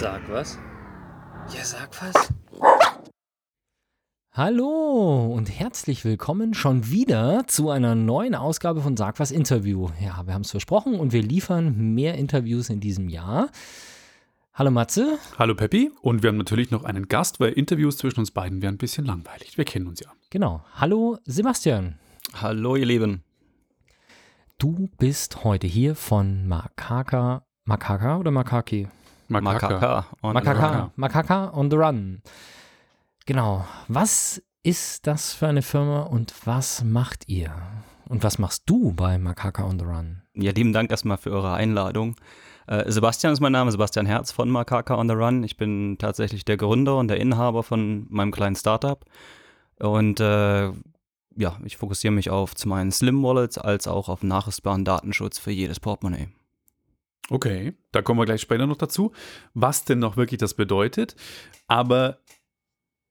Sag was. Ja, sag was. Hallo und herzlich willkommen schon wieder zu einer neuen Ausgabe von Sag was Interview. Ja, wir haben es versprochen und wir liefern mehr Interviews in diesem Jahr. Hallo Matze. Hallo Peppi. Und wir haben natürlich noch einen Gast, weil Interviews zwischen uns beiden wären ein bisschen langweilig. Wir kennen uns ja. Genau. Hallo Sebastian. Hallo ihr Lieben. Du bist heute hier von Makaka. Makaka oder Makaki? Makaka. on the Makaka. run. Makaka on the Run. Genau. Was ist das für eine Firma und was macht ihr? Und was machst du bei Makaka on the Run? Ja, lieben Dank erstmal für eure Einladung. Äh, Sebastian ist mein Name, Sebastian Herz von Makaka on the Run. Ich bin tatsächlich der Gründer und der Inhaber von meinem kleinen Startup. Und äh, ja, ich fokussiere mich auf zum einen Slim Wallets als auch auf nachrüstbaren Datenschutz für jedes Portemonnaie. Okay, da kommen wir gleich später noch dazu, was denn noch wirklich das bedeutet. Aber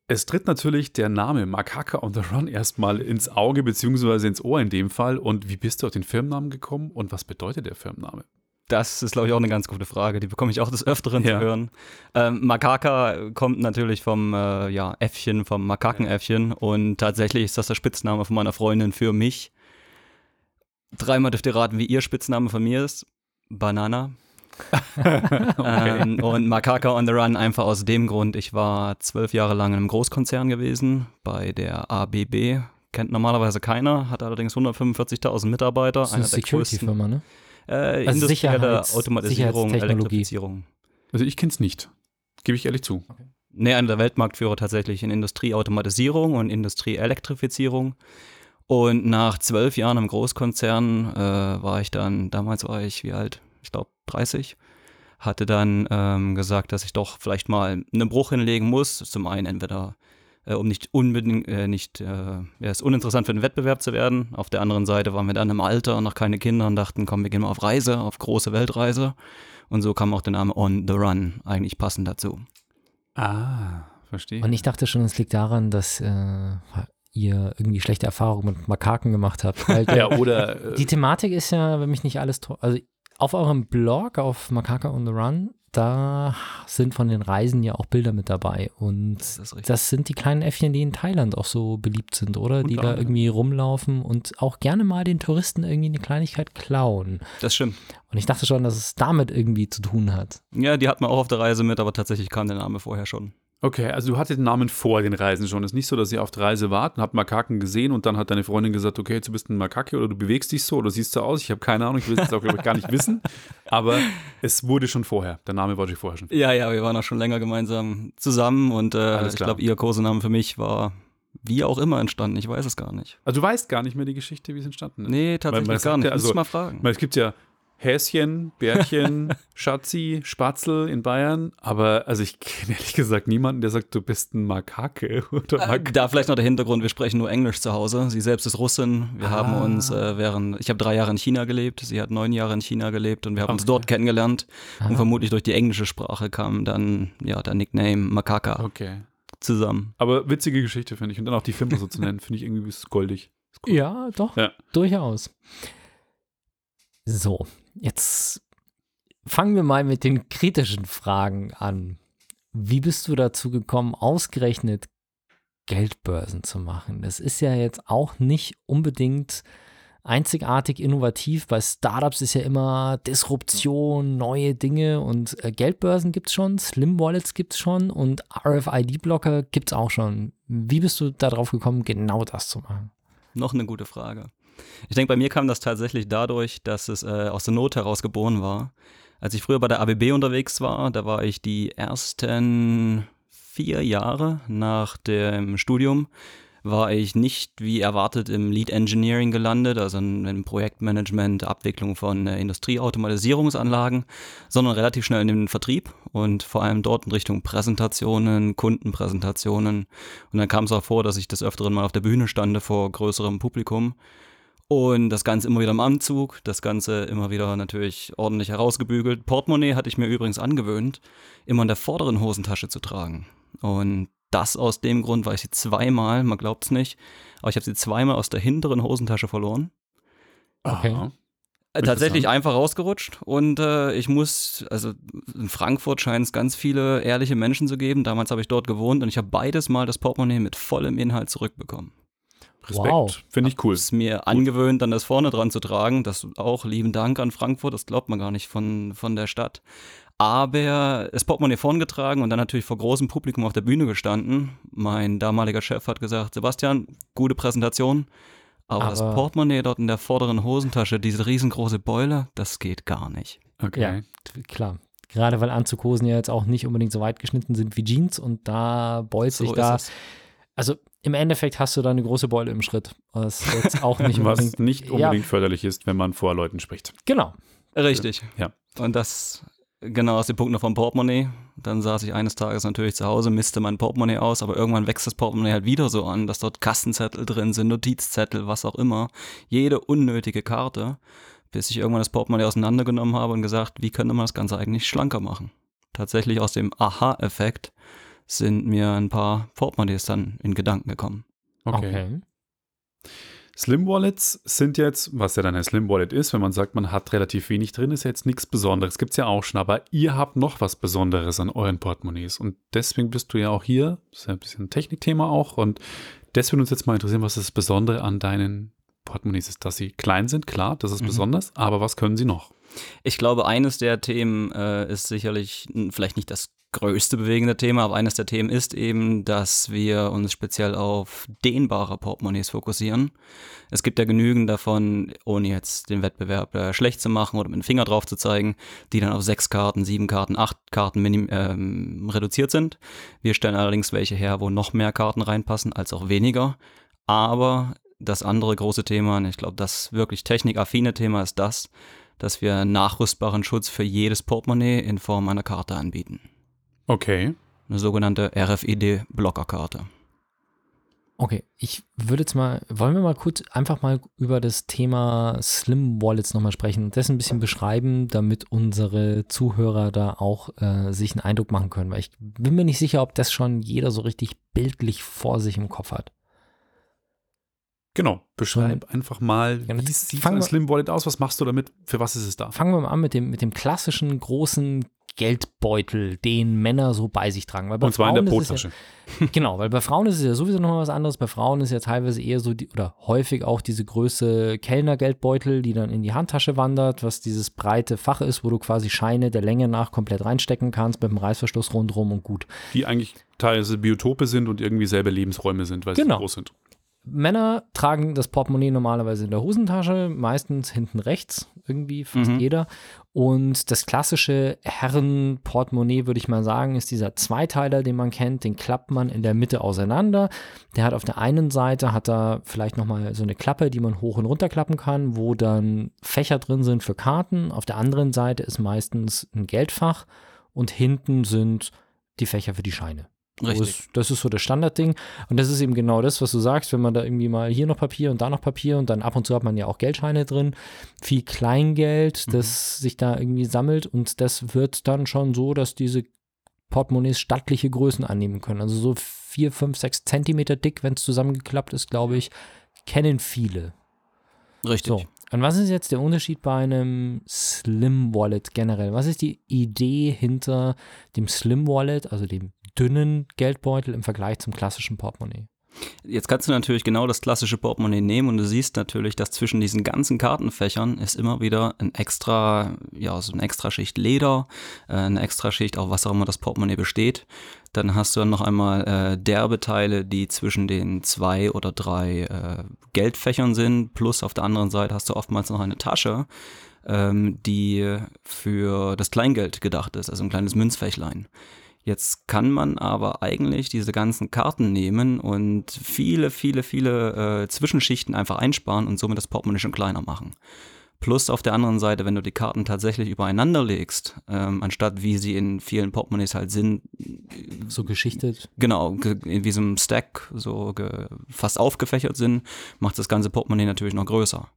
es tritt natürlich der Name Makaka on the Run erstmal ins Auge beziehungsweise ins Ohr in dem Fall. Und wie bist du auf den Firmennamen gekommen und was bedeutet der Firmenname? Das ist, glaube ich, auch eine ganz gute Frage. Die bekomme ich auch des Öfteren Ja. zu hören. Ähm, Makaka kommt natürlich vom äh, ja, Äffchen, vom Makakenäffchen. Und tatsächlich ist das der Spitzname von meiner Freundin für mich. Dreimal dürft ihr raten, wie ihr Spitzname von mir ist. Banana. ähm, und Makaka on the Run einfach aus dem Grund, ich war zwölf Jahre lang in einem Großkonzern gewesen, bei der ABB. Kennt normalerweise keiner, hat allerdings 145.000 Mitarbeiter. Das ist eine einer der größten Security-Firma, ne? äh, Also industrielle Sicherheits- Automatisierung. Elektrifizierung. Also ich kenne es nicht. Gebe ich ehrlich zu. Nee, einer der Weltmarktführer tatsächlich in Industrieautomatisierung und Industrieelektrifizierung. Und nach zwölf Jahren im Großkonzern äh, war ich dann, damals war ich wie alt? Ich glaube 30. Hatte dann ähm, gesagt, dass ich doch vielleicht mal einen Bruch hinlegen muss. Zum einen entweder, äh, um nicht unbedingt, äh, nicht, äh, ja, es ist uninteressant für den Wettbewerb zu werden. Auf der anderen Seite waren wir dann im Alter, noch keine Kinder und dachten, komm, wir gehen mal auf Reise, auf große Weltreise. Und so kam auch der Name On the Run eigentlich passend dazu. Ah, verstehe. Und ich dachte schon, es liegt daran, dass äh, ihr irgendwie schlechte Erfahrungen mit Makaken gemacht habt. Weil ja, oder äh, die Thematik ist ja, wenn mich nicht alles also auf eurem Blog, auf Makaka on the Run, da sind von den Reisen ja auch Bilder mit dabei. Und Das das sind die kleinen Äffchen, die in Thailand auch so beliebt sind, oder? Die Unter da irgendwie rumlaufen und auch gerne mal den Touristen irgendwie eine Kleinigkeit klauen. Das stimmt. Und ich dachte schon, dass es damit irgendwie zu tun hat. Ja, die hat man auch auf der Reise mit, aber tatsächlich kam der Name vorher schon. Okay, also du hattest den Namen vor den Reisen schon. Es ist nicht so, dass ihr auf der Reise wart und habt Makaken gesehen und dann hat deine Freundin gesagt, okay, jetzt bist du ein Makake oder du bewegst dich so oder siehst so aus. Ich habe keine Ahnung, ich will es auch, ich, gar nicht wissen. Aber es wurde schon vorher. Der Name war schon vorher schon. Ja, ja, wir waren auch schon länger gemeinsam zusammen und äh, ich glaube, ihr Kosename für mich war wie auch immer entstanden. Ich weiß es gar nicht. Also du weißt gar nicht mehr die Geschichte, wie es entstanden ist. Nee, tatsächlich man gar sagt nicht. ja, also- mal fragen. Weil es gibt ja Häschen, Bärchen, Schatzi, Spatzel in Bayern, aber also ich kenne ehrlich gesagt niemanden, der sagt, du bist ein Makake oder Äh, Makake. da vielleicht noch der Hintergrund, wir sprechen nur Englisch zu Hause. Sie selbst ist Russin. Wir haben Ah. uns äh, während, ich habe drei Jahre in China gelebt, sie hat neun Jahre in China gelebt und wir haben uns Okay. dort kennengelernt. Ah. Und vermutlich durch die englische Sprache kam dann ja der Nickname Makaka Okay. zusammen. Aber witzige Geschichte, finde ich. Und dann auch die Firma so zu nennen, finde ich irgendwie ist goldig. Ist cool. Ja, doch. Ja. Durchaus. So, jetzt fangen wir mal mit den kritischen Fragen an. Wie bist du dazu gekommen, ausgerechnet Geldbörsen zu machen? Das ist ja jetzt auch nicht unbedingt einzigartig innovativ. Bei Startups ist ja immer Disruption, neue Dinge und äh, Geldbörsen gibt es schon, Slim Wallets gibt es schon und RFID-Blocker gibt es auch schon. Wie bist du darauf gekommen, genau das zu machen? Noch eine gute Frage. Ich denke, bei mir kam das tatsächlich dadurch, dass es äh, aus der Not heraus geboren war. Als ich früher bei der ABB unterwegs war, da war ich die ersten vier Jahre nach dem Studium, war ich nicht wie erwartet im Lead Engineering gelandet, also im Projektmanagement, Abwicklung von äh, Industrieautomatisierungsanlagen, sondern relativ schnell in den Vertrieb und vor allem dort in Richtung Präsentationen, Kundenpräsentationen. Und dann kam es auch vor, dass ich des Öfteren mal auf der Bühne stande vor größerem Publikum und das Ganze immer wieder im Anzug, das Ganze immer wieder natürlich ordentlich herausgebügelt. Portemonnaie hatte ich mir übrigens angewöhnt, immer in der vorderen Hosentasche zu tragen. Und das aus dem Grund, weil ich sie zweimal, man glaubt es nicht, aber ich habe sie zweimal aus der hinteren Hosentasche verloren. Okay. Aha. Äh, Tatsächlich einfach rausgerutscht und äh, ich muss, also in Frankfurt scheint es ganz viele ehrliche Menschen zu geben. Damals habe ich dort gewohnt und ich habe beides Mal das Portemonnaie mit vollem Inhalt zurückbekommen. Respekt. Wow. Finde ich cool. Es ist mir angewöhnt, dann das vorne dran zu tragen. Das auch lieben Dank an Frankfurt, das glaubt man gar nicht von, von der Stadt. Aber das Portemonnaie vorn getragen und dann natürlich vor großem Publikum auf der Bühne gestanden. Mein damaliger Chef hat gesagt, Sebastian, gute Präsentation, aber, Aber- das Portemonnaie dort in der vorderen Hosentasche, diese riesengroße Beule, das geht gar nicht. Okay. Ja, klar. Gerade weil Anzughosen ja jetzt auch nicht unbedingt so weit geschnitten sind wie Jeans und da beult sich So da. ist es. Also im Endeffekt hast du da eine große Beule im Schritt. Was jetzt auch nicht unbedingt. Was nicht Ja. unbedingt förderlich ist, wenn man vor Leuten spricht. Genau. Richtig. Ja. Und das, genau aus dem Punkt noch vom Portemonnaie. Dann saß ich eines Tages natürlich zu Hause, misste mein Portemonnaie aus, aber irgendwann wächst das Portemonnaie halt wieder so an, dass dort Kassenzettel drin sind, Notizzettel, was auch immer. Jede unnötige Karte, bis ich irgendwann das Portemonnaie auseinandergenommen habe und gesagt, wie könnte man das Ganze eigentlich schlanker machen? Tatsächlich aus dem Aha-Effekt sind mir ein paar Portemonnaies dann in Gedanken gekommen. Okay. Okay. Slim Wallets sind jetzt, was ja dann ein Slim Wallet ist, wenn man sagt, man hat relativ wenig drin, ist ja jetzt nichts Besonderes. Gibt es ja auch schon, aber ihr habt noch was Besonderes an euren Portemonnaies. Und deswegen bist du ja auch hier. Das ist ja ein bisschen ein Technikthema auch. Und das würde uns jetzt mal interessieren, was das Besondere an deinen Portemonnaies ist. Dass sie klein sind, klar, das ist Mhm. besonders, aber was können sie noch? Ich glaube, eines der Themen äh, ist sicherlich vielleicht nicht das größte bewegende Thema, aber eines der Themen ist eben, dass wir uns speziell auf dehnbare Portemonnaies fokussieren. Es gibt ja genügend davon, ohne jetzt den Wettbewerb äh, schlecht zu machen oder mit dem Finger drauf zu zeigen, die dann auf sechs Karten, sieben Karten, acht Karten ähm, reduziert sind. Wir stellen allerdings welche her, wo noch mehr Karten reinpassen als auch weniger. Aber das andere große Thema, und ich glaube, das wirklich technikaffine Thema ist das, dass wir nachrüstbaren Schutz für jedes Portemonnaie in Form einer Karte anbieten. Okay. Eine sogenannte RFID-Blockerkarte. Okay, ich würde jetzt mal, wollen wir mal kurz einfach mal über das Thema Slim Wallets nochmal sprechen und das ein bisschen beschreiben, damit unsere Zuhörer da auch äh, sich einen Eindruck machen können, weil ich bin mir nicht sicher, ob das schon jeder so richtig bildlich vor sich im Kopf hat. Genau. Beschreib einfach mal, Ja, wie sieht ein Slim Wallet aus? Was machst du damit? Für was ist es da? Fangen wir mal an mit dem, mit dem klassischen großen Geldbeutel, den Männer so bei sich tragen. Weil bei Und zwar in der Frauen es ja- Brottasche. Genau, weil bei Frauen ist es ja sowieso nochmal was anderes. Bei Frauen ist ja teilweise eher so, die, oder häufig auch diese Größe Kellnergeldbeutel, die dann in die Handtasche wandert, was dieses breite Fach ist, wo du quasi Scheine der Länge nach komplett reinstecken kannst mit dem Reißverschluss rundherum und gut. Die eigentlich teilweise Biotope sind und irgendwie selber Lebensräume sind, weil sie Genau. groß sind. Männer tragen das Portemonnaie normalerweise in der Hosentasche, meistens hinten rechts, irgendwie fast Mhm. jeder. Und das klassische Herrenportemonnaie, würde ich mal sagen, ist dieser Zweiteiler, den man kennt. Den klappt man in der Mitte auseinander. Der hat auf der einen Seite hat er vielleicht nochmal so eine Klappe, die man hoch und runter klappen kann, wo dann Fächer drin sind für Karten. Auf der anderen Seite ist meistens ein Geldfach und hinten sind die Fächer für die Scheine. Richtig. Das ist so das Standardding. Und das ist eben genau das, was du sagst, wenn man da irgendwie mal hier noch Papier und da noch Papier und dann ab und zu hat man ja auch Geldscheine drin, viel Kleingeld, das sich da irgendwie sammelt und das wird dann schon so, dass diese Portemonnaies stattliche Größen annehmen können. Also so vier, fünf, sechs Zentimeter dick, wenn es zusammengeklappt ist, glaube ich, kennen viele. Richtig. So. Und was ist jetzt der Unterschied bei einem Slim Wallet generell? Was ist die Idee hinter dem Slim Wallet, also dem dünnen Geldbeutel im Vergleich zum klassischen Portemonnaie? Jetzt kannst du natürlich genau das klassische Portemonnaie nehmen und du siehst natürlich, dass zwischen diesen ganzen Kartenfächern ist immer wieder ein extra, ja, so eine extra Schicht Leder, äh, eine extra Schicht, auch was auch immer das Portemonnaie besteht. Dann hast du dann noch einmal äh, derbe Teile, die zwischen den zwei oder drei äh, Geldfächern sind, plus auf der anderen Seite hast du oftmals noch eine Tasche, ähm, die für das Kleingeld gedacht ist, also ein kleines Münzfächlein. Jetzt kann man aber eigentlich diese ganzen Karten nehmen und viele, viele, viele äh, Zwischenschichten einfach einsparen und somit das Portemonnaie schon kleiner machen. Plus auf der anderen Seite, wenn du die Karten tatsächlich übereinander legst, ähm, anstatt wie sie in vielen Portemonnaies halt sind, So geschichtet. genau, ge- in diesem Stack so fast aufgefächert sind, macht das ganze Portemonnaie natürlich noch größer.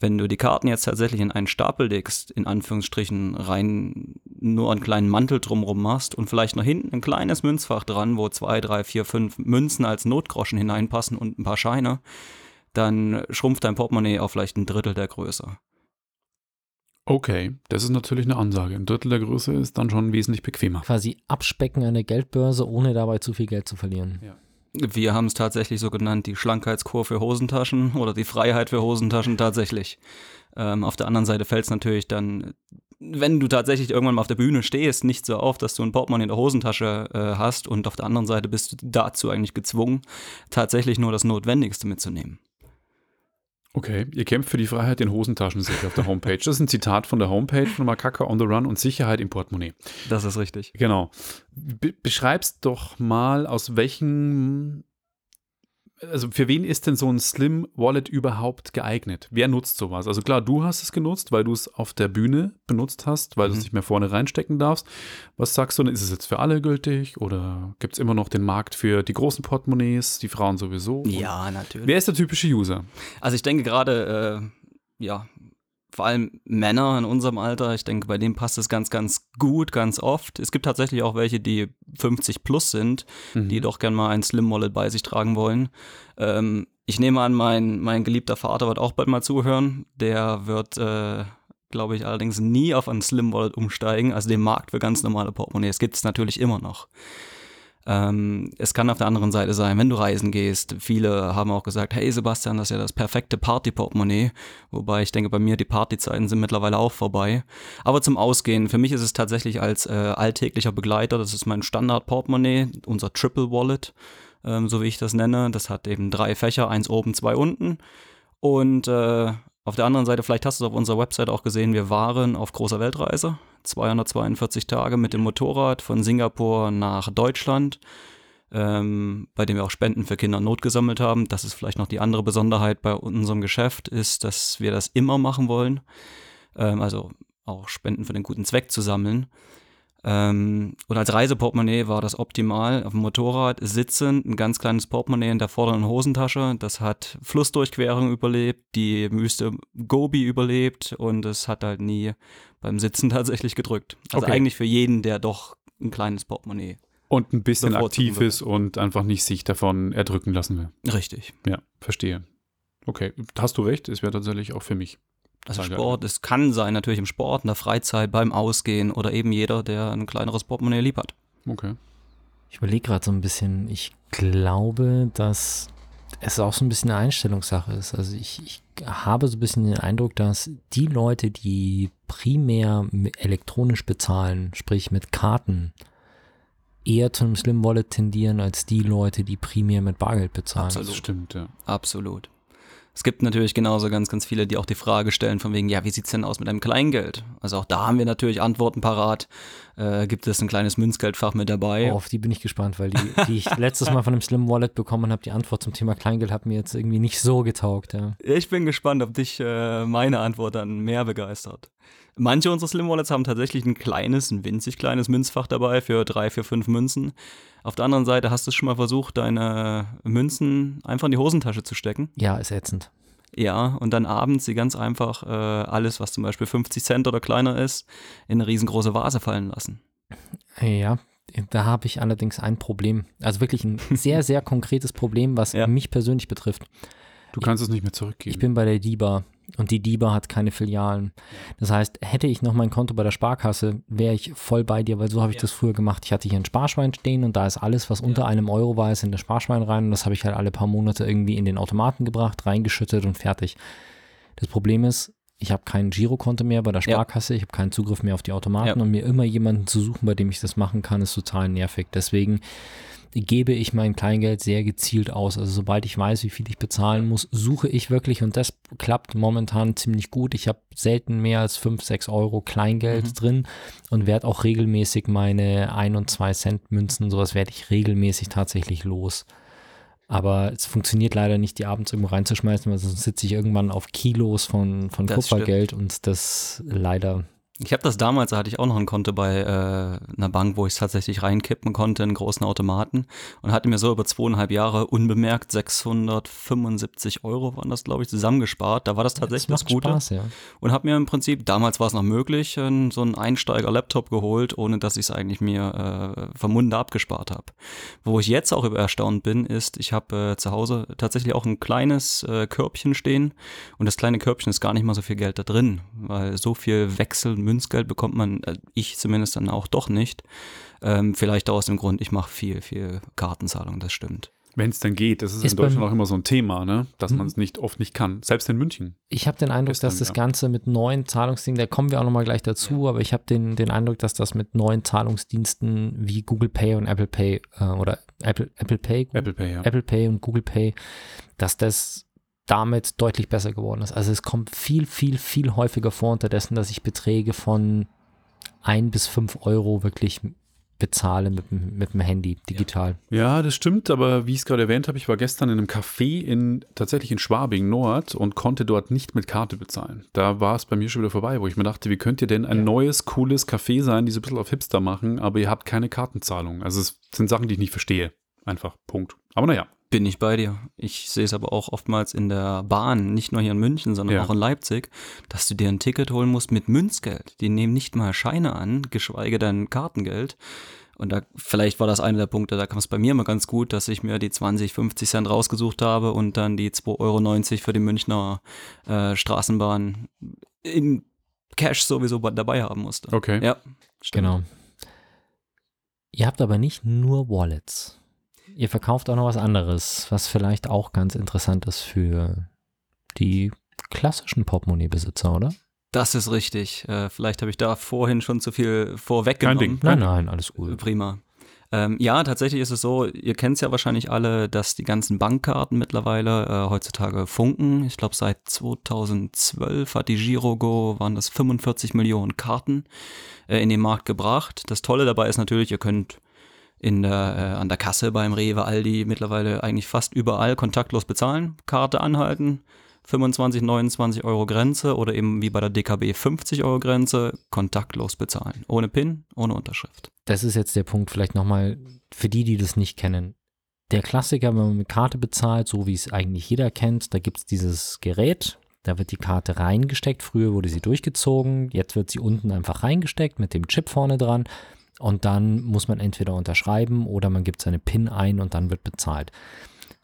Wenn du die Karten jetzt tatsächlich in einen Stapel legst, in Anführungsstrichen rein nur einen kleinen Mantel drumrum machst und vielleicht noch hinten ein kleines Münzfach dran, wo zwei, drei, vier, fünf Münzen als Notgroschen hineinpassen und ein paar Scheine, dann schrumpft dein Portemonnaie auf vielleicht ein Drittel der Größe. Okay, das ist natürlich eine Ansage. Ein Drittel der Größe ist dann schon wesentlich bequemer. Quasi abspecken an der Geldbörse, ohne dabei zu viel Geld zu verlieren. Ja. Wir haben es tatsächlich so genannt, die Schlankheitskur für Hosentaschen oder die Freiheit für Hosentaschen tatsächlich. Ähm, auf der anderen Seite fällt es natürlich dann, wenn du tatsächlich irgendwann mal auf der Bühne stehst, nicht so auf, dass du ein Portemonnaie in der Hosentasche äh, hast und auf der anderen Seite bist du dazu eigentlich gezwungen, tatsächlich nur das Notwendigste mitzunehmen. Okay, ihr kämpft für die Freiheit in Hosentaschen, sehe ich auf der Homepage. Das ist ein Zitat von der Homepage von Makaka on the Run und Sicherheit im Portemonnaie. Das ist richtig. Genau. Be beschreibst doch mal, aus welchen also für wen ist denn so ein Slim Wallet überhaupt geeignet? Wer nutzt sowas? Also klar, du hast es genutzt, weil du es auf der Bühne benutzt hast, weil mhm. du es nicht mehr vorne reinstecken darfst. Was sagst du denn? Ist es jetzt für alle gültig oder gibt es immer noch den Markt für die großen Portemonnaies, die Frauen sowieso? Ja, natürlich. Wer ist der typische User? Also ich denke gerade, äh, ja, vor allem Männer in unserem Alter, ich denke, bei denen passt es ganz, ganz gut, ganz oft. Es gibt tatsächlich auch welche, die 50 plus sind, mhm. die doch gerne mal ein Slim Wallet bei sich tragen wollen. Ähm, ich nehme an, mein, mein geliebter Vater wird auch bald mal zuhören. Der wird, äh, glaube ich, allerdings nie auf ein Slim Wallet umsteigen. Also den Markt für ganz normale Portemonnaies gibt es natürlich immer noch. Ähm, es kann auf der anderen Seite sein, wenn du reisen gehst. Viele haben auch gesagt, hey Sebastian, das ist ja das perfekte Party-Portemonnaie. Wobei ich denke, bei mir die Partyzeiten sind mittlerweile auch vorbei. Aber zum Ausgehen, für mich ist es tatsächlich als äh, alltäglicher Begleiter, das ist mein Standard-Portemonnaie, unser Triple Wallet, ähm, so wie ich das nenne. Das hat eben drei Fächer, eins oben, zwei unten. Und äh, auf der anderen Seite, vielleicht hast du es auf unserer Website auch gesehen, wir waren auf großer Weltreise. 242 Tage mit dem Motorrad von Singapur nach Deutschland, ähm, bei dem wir auch Spenden für Kinder Not gesammelt haben. Das ist vielleicht noch die andere Besonderheit bei unserem Geschäft, ist, dass wir das immer machen wollen. Ähm, also auch Spenden für den guten Zweck zu sammeln. Ähm, und als Reiseportemonnaie war das optimal. Auf dem Motorrad sitzend, ein ganz kleines Portemonnaie in der vorderen Hosentasche. Das hat Flussdurchquerung überlebt, die Wüste Gobi überlebt und es hat halt nie beim Sitzen tatsächlich gedrückt. Also okay. eigentlich für jeden, der doch ein kleines Portemonnaie und ein bisschen aktiv ist und einfach nicht sich davon erdrücken lassen will. Richtig. Ja, verstehe. Okay, hast du recht, es wäre tatsächlich auch für mich. Also Sport, es kann sein natürlich im Sport, in der Freizeit, beim Ausgehen oder eben jeder, der ein kleineres Portemonnaie lieb hat. Okay. Ich überlege gerade so ein bisschen, ich glaube, dass es auch so ein bisschen eine Einstellungssache ist. Also ich, ich habe so ein bisschen den Eindruck, dass die Leute, die primär elektronisch bezahlen, sprich mit Karten, eher zu einem Slim Wallet tendieren als die Leute, die primär mit Bargeld bezahlen. Absolut. Das stimmt, ja. Absolut. Es gibt natürlich genauso ganz, ganz viele, die auch die Frage stellen von wegen, ja, wie sieht es denn aus mit einem Kleingeld? Also auch da haben wir natürlich Antworten parat. Äh, gibt es ein kleines Münzgeldfach mit dabei? Oh, auf die bin ich gespannt, weil die, die ich letztes Mal von einem Slim Wallet bekommen habe, die Antwort zum Thema Kleingeld hat mir jetzt irgendwie nicht so getaugt. Ja. Ich bin gespannt, ob dich äh, meine Antwort dann mehr begeistert. Manche unserer Slim Wallets haben tatsächlich ein kleines, ein winzig kleines Münzfach dabei für drei, vier, fünf Münzen. Auf der anderen Seite hast du schon mal versucht, deine Münzen einfach in die Hosentasche zu stecken. Ja, ist ätzend. Ja, und dann abends sie ganz einfach äh, alles, was zum Beispiel 50 Cent oder kleiner ist, in eine riesengroße Vase fallen lassen. Ja, da habe ich allerdings ein Problem. Also wirklich ein sehr, sehr konkretes Problem, was ja. mich persönlich betrifft. Du kannst ich, es nicht mehr zurückgeben. Ich bin bei der DIBA und die DIBA hat keine Filialen. Das heißt, hätte ich noch mein Konto bei der Sparkasse, wäre ich voll bei dir, weil so habe ich ja. das früher gemacht. Ich hatte hier ein Sparschwein stehen und da ist alles, was unter ja. einem Euro war, ist in das Sparschwein rein und das habe ich halt alle paar Monate irgendwie in den Automaten gebracht, reingeschüttet und fertig. Das Problem ist, ich habe kein Girokonto mehr bei der Sparkasse, ja. ich habe keinen Zugriff mehr auf die Automaten und mir immer jemanden zu suchen, bei dem ich das machen kann, ist total nervig. Deswegen gebe ich mein Kleingeld sehr gezielt aus. Also sobald ich weiß, wie viel ich bezahlen muss, suche ich wirklich und das klappt momentan ziemlich gut. Ich habe selten mehr als 5, 6 Euro Kleingeld mhm. drin und werde auch regelmäßig meine 1 und 2 Cent Münzen, sowas werde ich regelmäßig tatsächlich los. Aber es funktioniert leider nicht, die abends irgendwo reinzuschmeißen, weil sonst sitze ich irgendwann auf Kilos von, von Kupfergeld und das leider Ich habe das damals, da hatte ich auch noch ein Konto bei äh, einer Bank, wo ich es tatsächlich reinkippen konnte in großen Automaten und hatte mir so über zweieinhalb Jahre unbemerkt 675 Euro waren das, glaube ich, zusammengespart. Da war das tatsächlich das, macht Gute. Spaß, ja. Und habe mir im Prinzip, damals war es noch möglich, so einen Einsteiger-Laptop geholt, ohne dass ich es eigentlich mir äh, vom Munde abgespart habe. Wo ich jetzt auch über erstaunt bin, ist, ich habe äh, zu Hause tatsächlich auch ein kleines äh, Körbchen stehen und das kleine Körbchen ist gar nicht mal so viel Geld da drin, weil so viel Wechsel Münzgeld bekommt man, äh, ich zumindest dann auch doch nicht. Ähm, vielleicht auch aus dem Grund, ich mache viel, viel Kartenzahlung, das stimmt. Wenn es denn geht, das ist, Ist in Deutschland auch immer so ein Thema, ne? dass Mhm. man es nicht oft nicht kann. Selbst in München. Ich habe den Eindruck, Gestern, dass das ja. Ganze mit neuen Zahlungsdingen, da kommen wir auch nochmal gleich dazu, aber ich habe den, den Eindruck, dass das mit neuen Zahlungsdiensten wie Google Pay und Apple Pay äh, oder Apple, Apple Pay, Apple Pay, ja. Apple Pay und Google Pay, dass das damit deutlich besser geworden ist. Also es kommt viel, viel, viel häufiger vor unterdessen, dass ich Beträge von ein bis fünf Euro wirklich bezahle mit, dem- mit dem Handy digital. Ja, das stimmt, aber wie ich es gerade erwähnt habe, ich war gestern in einem Café in, tatsächlich in Schwabing Nord und konnte dort nicht mit Karte bezahlen. Da war es bei mir schon wieder vorbei, wo ich mir dachte, wie könnt ihr denn ein neues, cooles Café sein, die so ein bisschen auf Hipster machen, aber ihr habt keine Kartenzahlung. Also es sind Sachen, die ich nicht verstehe. Einfach, Punkt. Aber naja, Bin ich bei dir. Ich sehe es aber auch oftmals in der Bahn, nicht nur hier in München, sondern Ja. auch in Leipzig, dass du dir ein Ticket holen musst mit Münzgeld. Die nehmen nicht mal Scheine an, geschweige denn Kartengeld. Und da, vielleicht war das einer der Punkte, da kam es bei mir immer ganz gut, dass ich mir die 20, 50 Cent rausgesucht habe und dann die 2,90 Euro für die Münchner äh, Straßenbahn in Cash sowieso dabei haben musste. okay. Ja, stimmt. Genau. Ihr habt aber nicht nur Wallets. Ihr verkauft auch noch was anderes, was vielleicht auch ganz interessant ist für die klassischen Portemonnaie-Besitzer, oder? Das ist richtig. Äh, vielleicht habe ich da vorhin schon zu viel vorweggenommen. Kein Ding. Nein, nein, alles gut. Prima. Ähm, ja, tatsächlich ist es so, ihr kennt es ja wahrscheinlich alle, dass die ganzen Bankkarten mittlerweile äh, heutzutage funken. Ich glaube, seit 2012 hat die Girogo, waren das 45 Millionen Karten äh, in den Markt gebracht. Das Tolle dabei ist natürlich, ihr könnt in der, äh, an der Kasse beim Rewe, Aldi mittlerweile eigentlich fast überall kontaktlos bezahlen, Karte anhalten, 25, 29 Euro Grenze oder eben wie bei der DKB 50 Euro Grenze, kontaktlos bezahlen. Ohne PIN, ohne Unterschrift. Das ist jetzt der Punkt, vielleicht nochmal für die, die das nicht kennen. Der Klassiker, wenn man mit Karte bezahlt, so wie es eigentlich jeder kennt, da gibt es dieses Gerät, da wird die Karte reingesteckt. Früher wurde sie durchgezogen, jetzt wird sie unten einfach reingesteckt mit dem Chip vorne dran. Und dann muss man entweder unterschreiben oder man gibt seine PIN ein und dann wird bezahlt.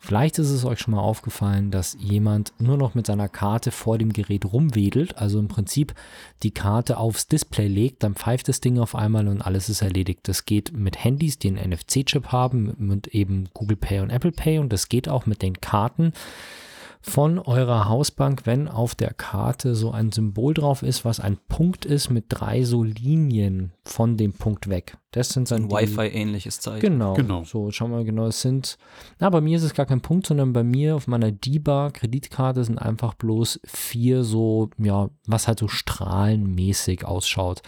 Vielleicht ist es euch schon mal aufgefallen, dass jemand nur noch mit seiner Karte vor dem Gerät rumwedelt, also im Prinzip die Karte aufs Display legt, dann pfeift das Ding auf einmal und alles ist erledigt. Das geht mit Handys, die einen NFC-Chip haben, mit eben Google Pay und Apple Pay und das geht auch mit den Karten von eurer Hausbank, wenn auf der Karte so ein Symbol drauf ist, was ein Punkt ist mit drei so Linien von dem Punkt weg. Das sind dann Ein Wi-Fi-ähnliches Zeichen. Genau. Genau. So, schauen wir mal genau. Es sind, na, bei mir ist es gar kein Punkt, sondern bei mir auf meiner DIBA-Kreditkarte sind einfach bloß vier so, ja, was halt so strahlenmäßig ausschaut,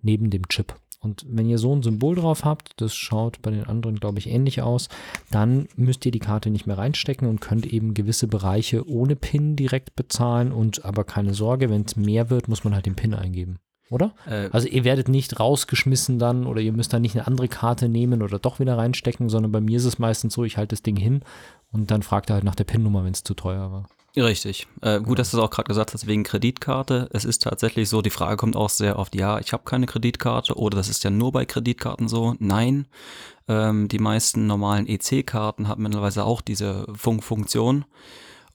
neben dem Chip. Und wenn ihr so ein Symbol drauf habt, das schaut bei den anderen, glaube ich, ähnlich aus, dann müsst ihr die Karte nicht mehr reinstecken und könnt eben gewisse Bereiche ohne PIN direkt bezahlen. Und aber keine Sorge, wenn es mehr wird, muss man halt den PIN eingeben. Oder? Äh, Also ihr werdet nicht rausgeschmissen dann oder ihr müsst dann nicht eine andere Karte nehmen oder doch wieder reinstecken, sondern bei mir ist es meistens so, ich halte das Ding hin und dann fragt er halt nach der PIN-Nummer, wenn es zu teuer war. Richtig. Äh, gut, dass du es auch gerade gesagt hast, wegen Kreditkarte. Es ist tatsächlich so, die Frage kommt auch sehr oft, ja, ich habe keine Kreditkarte oder das ist ja nur bei Kreditkarten so. Nein, ähm, die meisten normalen EC-Karten haben mittlerweile auch diese Funk Funktion.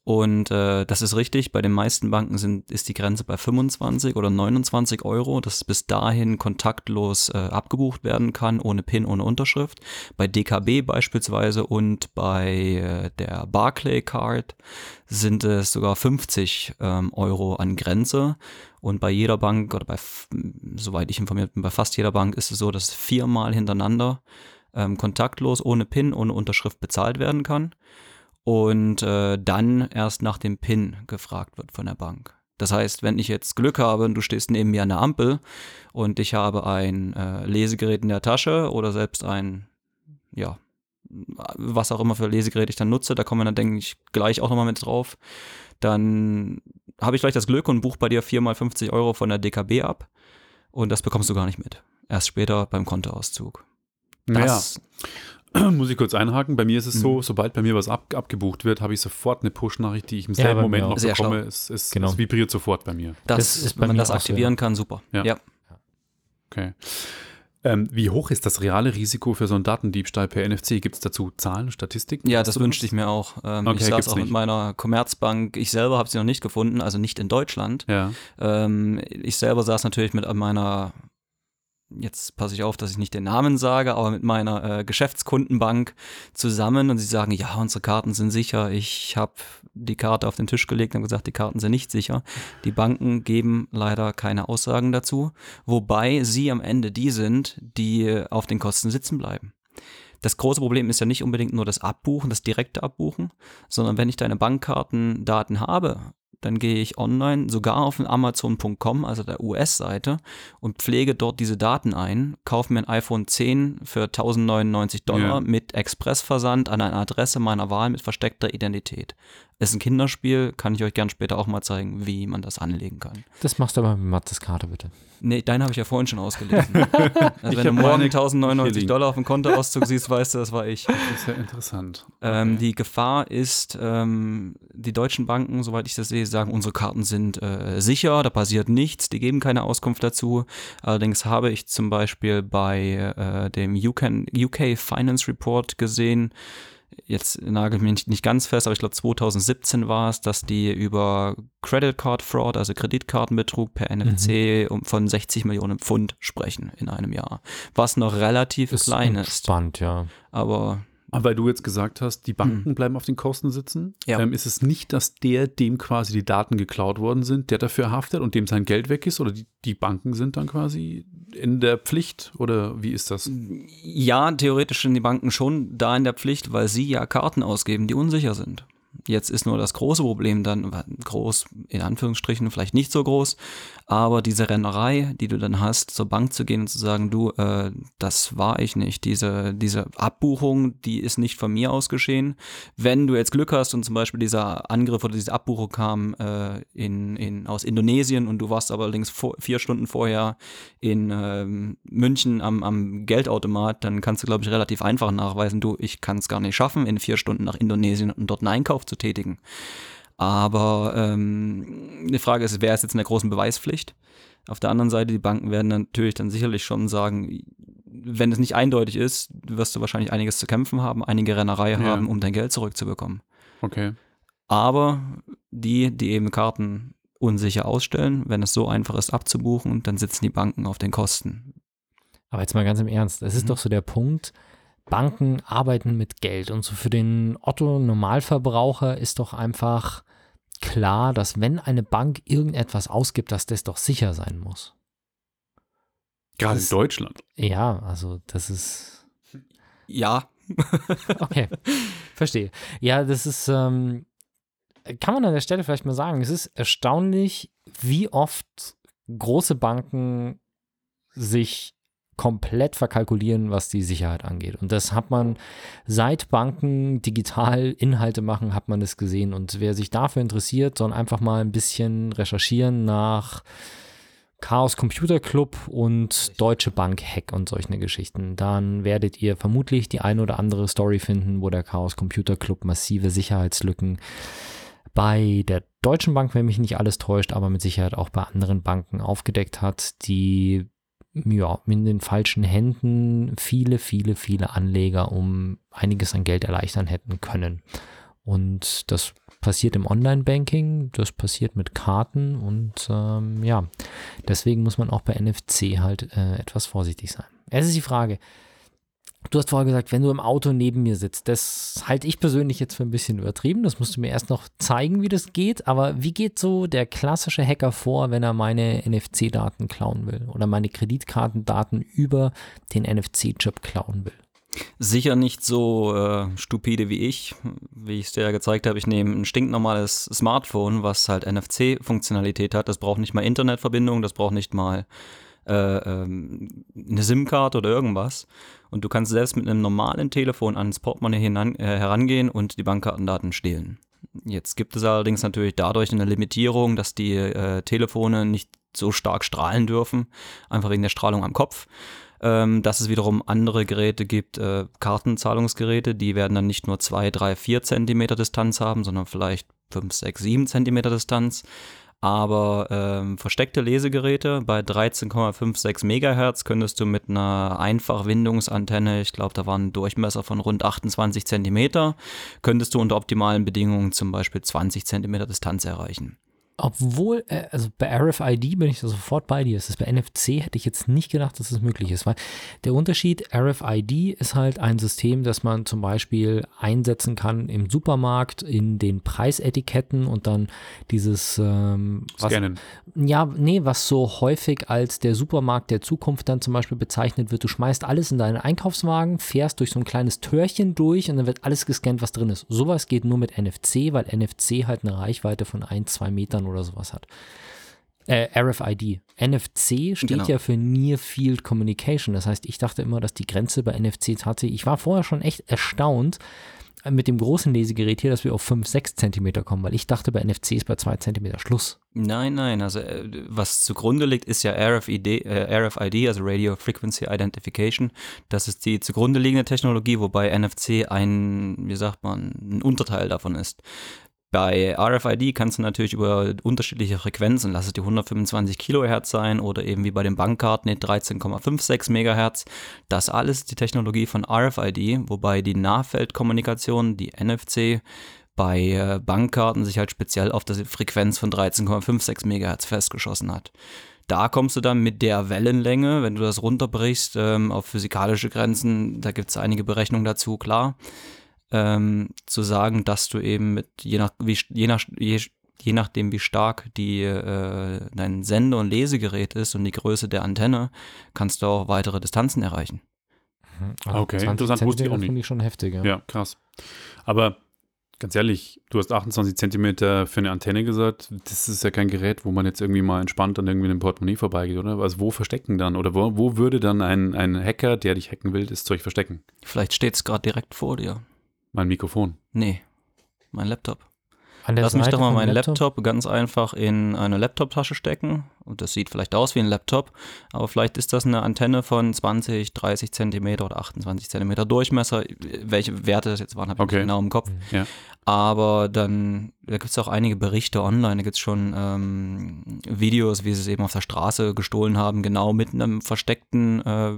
Und äh, das ist richtig, bei den meisten Banken sind, ist die Grenze bei 25 oder 29 Euro, dass bis dahin kontaktlos äh, abgebucht werden kann, ohne PIN, ohne Unterschrift. Bei DKB beispielsweise und bei äh, der Barclay Card sind es sogar 50 ähm, Euro an Grenze. Und bei jeder Bank oder bei, soweit ich informiert bin, bei fast jeder Bank ist es so, dass viermal hintereinander ähm, kontaktlos, ohne PIN, ohne Unterschrift bezahlt werden kann. Und äh, dann erst nach dem PIN gefragt wird von der Bank. Das heißt, wenn ich jetzt Glück habe und du stehst neben mir an der Ampel und ich habe ein äh, Lesegerät in der Tasche oder selbst ein, ja, was auch immer für Lesegerät ich dann nutze, da kommen wir dann, denke ich, gleich auch nochmal mit drauf, dann habe ich gleich das Glück und buche bei dir 4 mal 50 Euro von der DKB ab. Und das bekommst du gar nicht mit. Erst später beim Kontoauszug. Das, muss ich kurz einhaken. Bei mir ist es so, Mhm. sobald bei mir was ab, abgebucht wird, habe ich sofort eine Push-Nachricht, die ich im Ja, selben mir Moment auch. noch Sehr bekomme. Es, es, Genau. es vibriert sofort bei mir. das, Das ist wenn man das so, aktivieren kann, super. Ja. ja. Okay. Ähm, wie hoch ist das reale Risiko für so einen Datendiebstahl per NFC? Gibt es dazu Zahlen, Statistiken? Ja, das wünschte ich mir auch. Ähm, Okay, ich saß auch mit nicht. meiner Commerzbank. Ich selber habe sie noch nicht gefunden, also nicht in Deutschland. Ja. Ähm, ich selber saß natürlich mit meiner, jetzt passe ich auf, dass ich nicht den Namen sage, aber mit meiner äh, Geschäftskundenbank zusammen und sie sagen, ja, unsere Karten sind sicher. Ich habe die Karte auf den Tisch gelegt und gesagt, die Karten sind nicht sicher. Die Banken geben leider keine Aussagen dazu, wobei sie am Ende die sind, die auf den Kosten sitzen bleiben. Das große Problem ist ja nicht unbedingt nur das Abbuchen, das direkte Abbuchen, sondern wenn ich deine Bankkartendaten habe, dann gehe ich online, sogar auf Amazon.com, also der US-Seite, und pflege dort diese Daten ein, kaufe mir ein iPhone 10 für 1099 Dollar Ja. mit Expressversand an eine Adresse meiner Wahl mit versteckter Identität. Ist ein Kinderspiel, kann ich euch gern später auch mal zeigen, wie man das anlegen kann. Das machst du aber mit Mattes Karte, bitte. Nee, deinen habe ich ja vorhin schon ausgelesen. also Ich wenn du morgen meine hier 1099 liegen. Dollar auf dem Kontoauszug siehst, weißt du, das war ich. Das ist ja interessant. Ähm, Okay. Die Gefahr ist, ähm, die deutschen Banken, soweit ich das sehe, sagen, unsere Karten sind äh, sicher, da passiert nichts, die geben keine Auskunft dazu. Allerdings habe ich zum Beispiel bei äh, dem UK, UK Finance Report gesehen, jetzt nagel ich mich nicht, ganz fest, aber ich glaube 2017 war es, dass die über Credit Card Fraud, also Kreditkartenbetrug per NFC um, von 60 Millionen Pfund sprechen in einem Jahr. Was noch relativ klein ist, Spannend, ja. Aber weil du jetzt gesagt hast, die Banken bleiben auf den Kosten sitzen. Ja. ähm, ist es nicht, dass der, dem quasi die Daten geklaut worden sind, der dafür haftet und dem sein Geld weg ist? Oder die, die Banken sind dann quasi in der Pflicht? Oder wie ist das? Ja, theoretisch sind die Banken schon da in der Pflicht, weil sie ja Karten ausgeben, die unsicher sind. Jetzt ist nur das große Problem dann, groß in Anführungsstrichen, vielleicht nicht so groß, aber diese Rennerei, die du dann hast, zur Bank zu gehen und zu sagen, du, äh, das war ich nicht, diese, diese Abbuchung, die ist nicht von mir aus geschehen. Wenn du jetzt Glück hast und zum Beispiel dieser Angriff oder diese Abbuchung kam äh, in, in, aus Indonesien und du warst aber allerdings vor, vier Stunden vorher in ähm, München am, am Geldautomat, dann kannst du, glaube ich, relativ einfach nachweisen, du, ich kann es gar nicht schaffen, in vier Stunden nach Indonesien und dort einen Einkauf zu tätigen. Aber ähm, die Frage ist, wer ist jetzt in der großen Beweispflicht? Auf der anderen Seite, die Banken werden natürlich dann sicherlich schon sagen, wenn es nicht eindeutig ist, wirst du wahrscheinlich einiges zu kämpfen haben, einige Rennerei Ja. haben, um dein Geld zurückzubekommen. Okay. Aber die, die eben Karten unsicher ausstellen, wenn es so einfach ist abzubuchen, dann sitzen die Banken auf den Kosten. Aber jetzt mal ganz im Ernst, es ist Mhm. doch so der Punkt, Banken arbeiten mit Geld und so für den Otto-Normalverbraucher ist doch einfach klar, dass wenn eine Bank irgendetwas ausgibt, dass das doch sicher sein muss. Gerade in Das- Deutschland. Ja, also das ist, Ja, okay, verstehe. Ja, das ist, ähm, kann man an der Stelle vielleicht mal sagen, es ist erstaunlich, wie oft große Banken sich komplett verkalkulieren, was die Sicherheit angeht. Und das hat man seit Banken digital Inhalte machen, hat man das gesehen. Und wer sich dafür interessiert, soll einfach mal ein bisschen recherchieren nach Chaos Computer Club und Deutsche Bank Hack und solche Geschichten. Dann werdet ihr vermutlich die ein oder andere Story finden, wo der Chaos Computer Club massive Sicherheitslücken bei der Deutschen Bank, wenn mich nicht alles täuscht, aber mit Sicherheit auch bei anderen Banken aufgedeckt hat, die ja, in den falschen Händen viele, viele, viele Anleger um einiges an Geld erleichtern hätten können. Und das passiert im Online-Banking, das passiert mit Karten und ähm, ja, deswegen muss man auch bei NFC halt äh, etwas vorsichtig sein. Es ist die Frage, du hast vorher gesagt, wenn du im Auto neben mir sitzt, das halte ich persönlich jetzt für ein bisschen übertrieben, das musst du mir erst noch zeigen, wie das geht, aber wie geht so der klassische Hacker vor, wenn er meine NFC-Daten klauen will oder meine Kreditkartendaten über den NFC-Chip klauen will? sicher nicht so äh, stupide wie ich. Wie ich es dir ja gezeigt habe, ich nehme ein stinknormales Smartphone, was halt NFC-Funktionalität hat. Das braucht nicht mal Internetverbindung, das braucht nicht mal äh, ähm, eine SIM-Card oder irgendwas. Und du kannst selbst mit einem normalen Telefon ans Portemonnaie hinan, äh, herangehen und die Bankkartendaten stehlen. Jetzt gibt es allerdings natürlich dadurch eine Limitierung, dass die äh, Telefone nicht so stark strahlen dürfen, einfach wegen der Strahlung am Kopf. Ähm, dass es wiederum andere Geräte gibt, äh, Kartenzahlungsgeräte, die werden dann nicht nur 2, 3, 4 Zentimeter Distanz haben, sondern vielleicht 5, 6, 7 Zentimeter Distanz. Aber ähm, versteckte Lesegeräte bei 13,56 Megahertz könntest du mit einer Einfachwindungsantenne, ich glaube, da war ein Durchmesser von rund 28 Zentimeter, könntest du unter optimalen Bedingungen zum Beispiel 20 Zentimeter Distanz erreichen. Obwohl, äh, also bei RFID bin ich da sofort bei dir. Das ist bei NFC hätte ich jetzt nicht gedacht, dass das möglich ist, weil der Unterschied RFID ist halt ein System, das man zum Beispiel einsetzen kann im Supermarkt in den Preisetiketten und dann dieses ähm, was, Scannen. Ja, nee, was so häufig als der Supermarkt der Zukunft dann zum Beispiel bezeichnet wird. Du schmeißt alles in deinen Einkaufswagen, fährst durch so ein kleines Türchen durch und dann wird alles gescannt, was drin ist. Sowas geht nur mit NFC, weil NFC halt eine Reichweite von ein, zwei Metern oder sowas hat. Äh, RFID. NFC steht Genau. ja für Near Field Communication. Das heißt, ich dachte immer, dass die Grenze bei NFC tatsächlich. Ich war vorher schon echt erstaunt äh, mit dem großen Lesegerät hier, dass wir auf 5, 6 Zentimeter kommen, weil ich dachte, bei NFC ist bei 2 Zentimeter Schluss. Nein, nein, also äh, was zugrunde liegt, ist ja RFID, äh, RFID, also Radio Frequency Identification. Das ist die zugrunde liegende Technologie, wobei NFC ein, wie sagt man, ein Unterteil davon ist. Bei RFID kannst du natürlich über unterschiedliche Frequenzen, lass es die 125 Kilohertz sein oder eben wie bei den Bankkarten die 13,56 Megahertz. Das alles ist die Technologie von RFID, wobei die Nahfeldkommunikation, die NFC, bei äh, Bankkarten sich halt speziell auf die Frequenz von 13,56 Megahertz festgeschossen hat. Da kommst du dann mit der Wellenlänge, wenn du das runterbrichst ähm, auf physikalische Grenzen, da gibt es einige Berechnungen dazu, klar, ähm, zu sagen, dass du eben mit je nach wie je nach je, je nachdem wie stark die äh, dein Sende- und Lesegerät ist und die Größe der Antenne, kannst du auch weitere Distanzen erreichen. Okay, 20 interessant, wusste ich auch nicht. finde ich schon heftig. Ja. Ja, krass. Aber ganz ehrlich, du hast 28 Zentimeter für eine Antenne gesagt. Das ist ja kein Gerät, wo man jetzt irgendwie mal entspannt an irgendwie einem Portemonnaie vorbeigeht, oder? Also wo verstecken dann? Oder wo, wo würde dann ein, ein Hacker, der dich hacken will, das Zeug verstecken? Vielleicht steht es gerade direkt vor dir. Mein Mikrofon. Nee, mein Laptop. An der Lass mich Seite doch mal meinen Laptop. ganz einfach in eine Laptoptasche stecken. Und das sieht vielleicht aus wie ein Laptop, aber vielleicht ist das eine Antenne von 20, 30 Zentimeter oder 28 Zentimeter Durchmesser. Welche Werte das jetzt waren, habe ich Okay. nicht genau im Kopf. Ja. Aber dann, da gibt es auch einige Berichte online, da gibt es schon ähm, Videos, wie sie es eben auf der Straße gestohlen haben, genau mit einem versteckten, äh,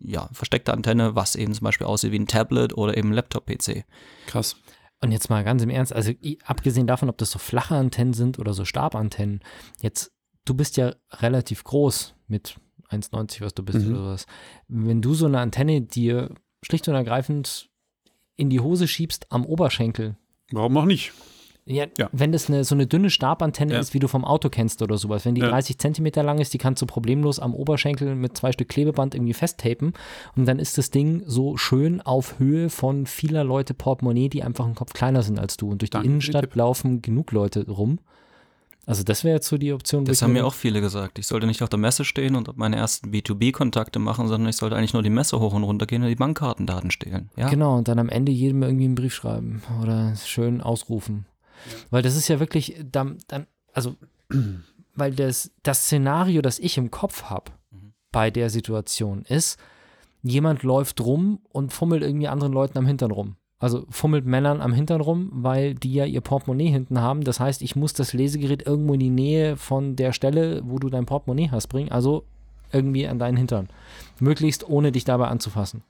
ja, versteckte Antenne, was eben zum Beispiel aussieht wie ein Tablet oder eben ein Laptop-PC. Krass. Und jetzt mal ganz im Ernst, also abgesehen davon, ob das so flache Antennen sind oder so Stabantennen, jetzt, du bist ja relativ groß mit 1,90, was du bist Mhm. oder sowas. Wenn du so eine Antenne dir schlicht und ergreifend in die Hose schiebst am Oberschenkel, Warum auch nicht? Ja, Ja. wenn das eine, so eine dünne Stabantenne Ja. ist, wie du vom Auto kennst oder sowas, wenn die Ja. 30 Zentimeter lang ist, die kannst du problemlos am Oberschenkel mit zwei Stück Klebeband irgendwie festtapen und dann ist das Ding so schön auf Höhe von vieler Leute Portemonnaie, die einfach einen Kopf kleiner sind als du und durch die Danke für den Innenstadt Tipp. laufen genug Leute rum. Also das wäre jetzt so die Option. Das haben mir mir auch viele gesagt. Ich sollte nicht auf der Messe stehen und meine ersten B2B-Kontakte machen, sondern ich sollte eigentlich nur die Messe hoch und runter gehen und die Bankkartendaten stehlen. Ja, Genau, und dann am Ende jedem irgendwie einen Brief schreiben oder schön ausrufen. Weil das ist ja wirklich, dann, dann also, weil das, das Szenario, das ich im Kopf habe Mhm. bei der Situation ist, jemand läuft rum und fummelt irgendwie anderen Leuten am Hintern rum. Also fummelt Männern am Hintern rum, weil die ja ihr Portemonnaie hinten haben. Das heißt, ich muss das Lesegerät irgendwo in die Nähe von der Stelle, wo du dein Portemonnaie hast, bringen. Also irgendwie an deinen Hintern. Möglichst ohne dich dabei anzufassen.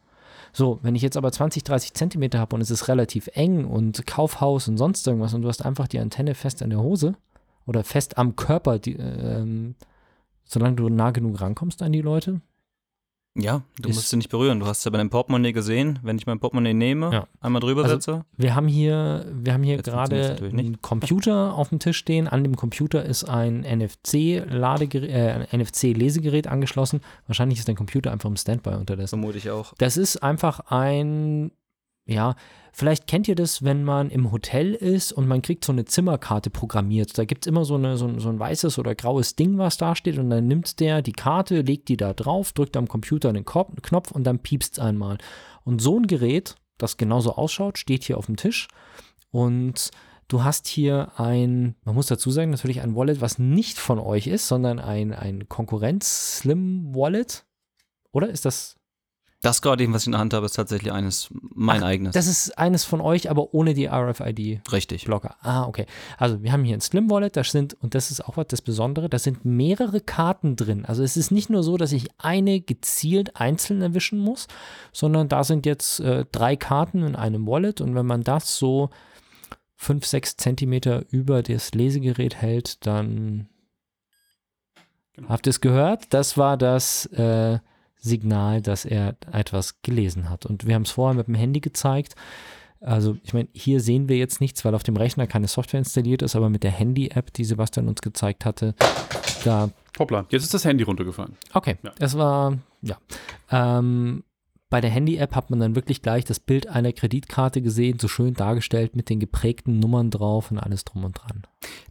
So, wenn ich jetzt aber 20, 30 Zentimeter habe und es ist relativ eng und Kaufhaus und sonst irgendwas und du hast einfach die Antenne fest an der Hose oder fest am Körper, die, ähm, solange du nah genug rankommst an die Leute. Ja du musst sie nicht berühren. Du hast ja bei deinem Portemonnaie gesehen, wenn ich mein Portemonnaie nehme, Ja. einmal drüber Also- setze. Wir haben hier, wir haben hier Jetzt gerade einen Computer auf dem Tisch stehen. An dem Computer ist ein NFC-Ladegerät, äh, ein NFC-Lesegerät angeschlossen. Wahrscheinlich ist dein Computer einfach im Standby unterdessen. Vermute ich auch. Das ist einfach ein, ja, vielleicht kennt ihr das, wenn man im Hotel ist und man kriegt so eine Zimmerkarte programmiert. Da gibt es immer so, eine, so, ein- so ein weißes oder graues Ding, was da steht und dann nimmt der die Karte, legt die da drauf, drückt am Computer einen Knopf und dann piepst es einmal. Und so ein Gerät, das genauso ausschaut, steht hier auf dem Tisch und Du hast hier ein, man muss dazu sagen, natürlich ein Wallet, was nicht von euch ist, sondern ein, ein Konkurrenz-Slim-Wallet. Oder ist das Das gerade eben, was ich in der Hand habe, ist tatsächlich eines mein Ach, eigenes. Das ist eines von euch, aber ohne die RFID-Blocker. Richtig. Ah, okay. Also wir haben hier ein Slim Wallet, da sind, und das ist auch was das Besondere, da sind mehrere Karten drin. Also es ist nicht nur so, dass ich eine gezielt einzeln erwischen muss, sondern da sind jetzt äh, drei Karten in einem Wallet und wenn man das so fünf, sechs Zentimeter über das Lesegerät hält, dann Genau. habt ihr es gehört? Das war das äh, Signal, dass er etwas gelesen hat. Und wir haben es vorher mit dem Handy gezeigt. Also ich meine, hier sehen wir jetzt nichts, weil auf dem Rechner keine Software installiert ist, aber mit der Handy-App, die Sebastian uns gezeigt hatte, da Hoppla, jetzt ist das Handy runtergefallen. Okay, Ja. es war, ja. Ähm, bei der Handy-App hat man dann wirklich gleich das Bild einer Kreditkarte gesehen, so schön dargestellt mit den geprägten Nummern drauf und alles drum und dran.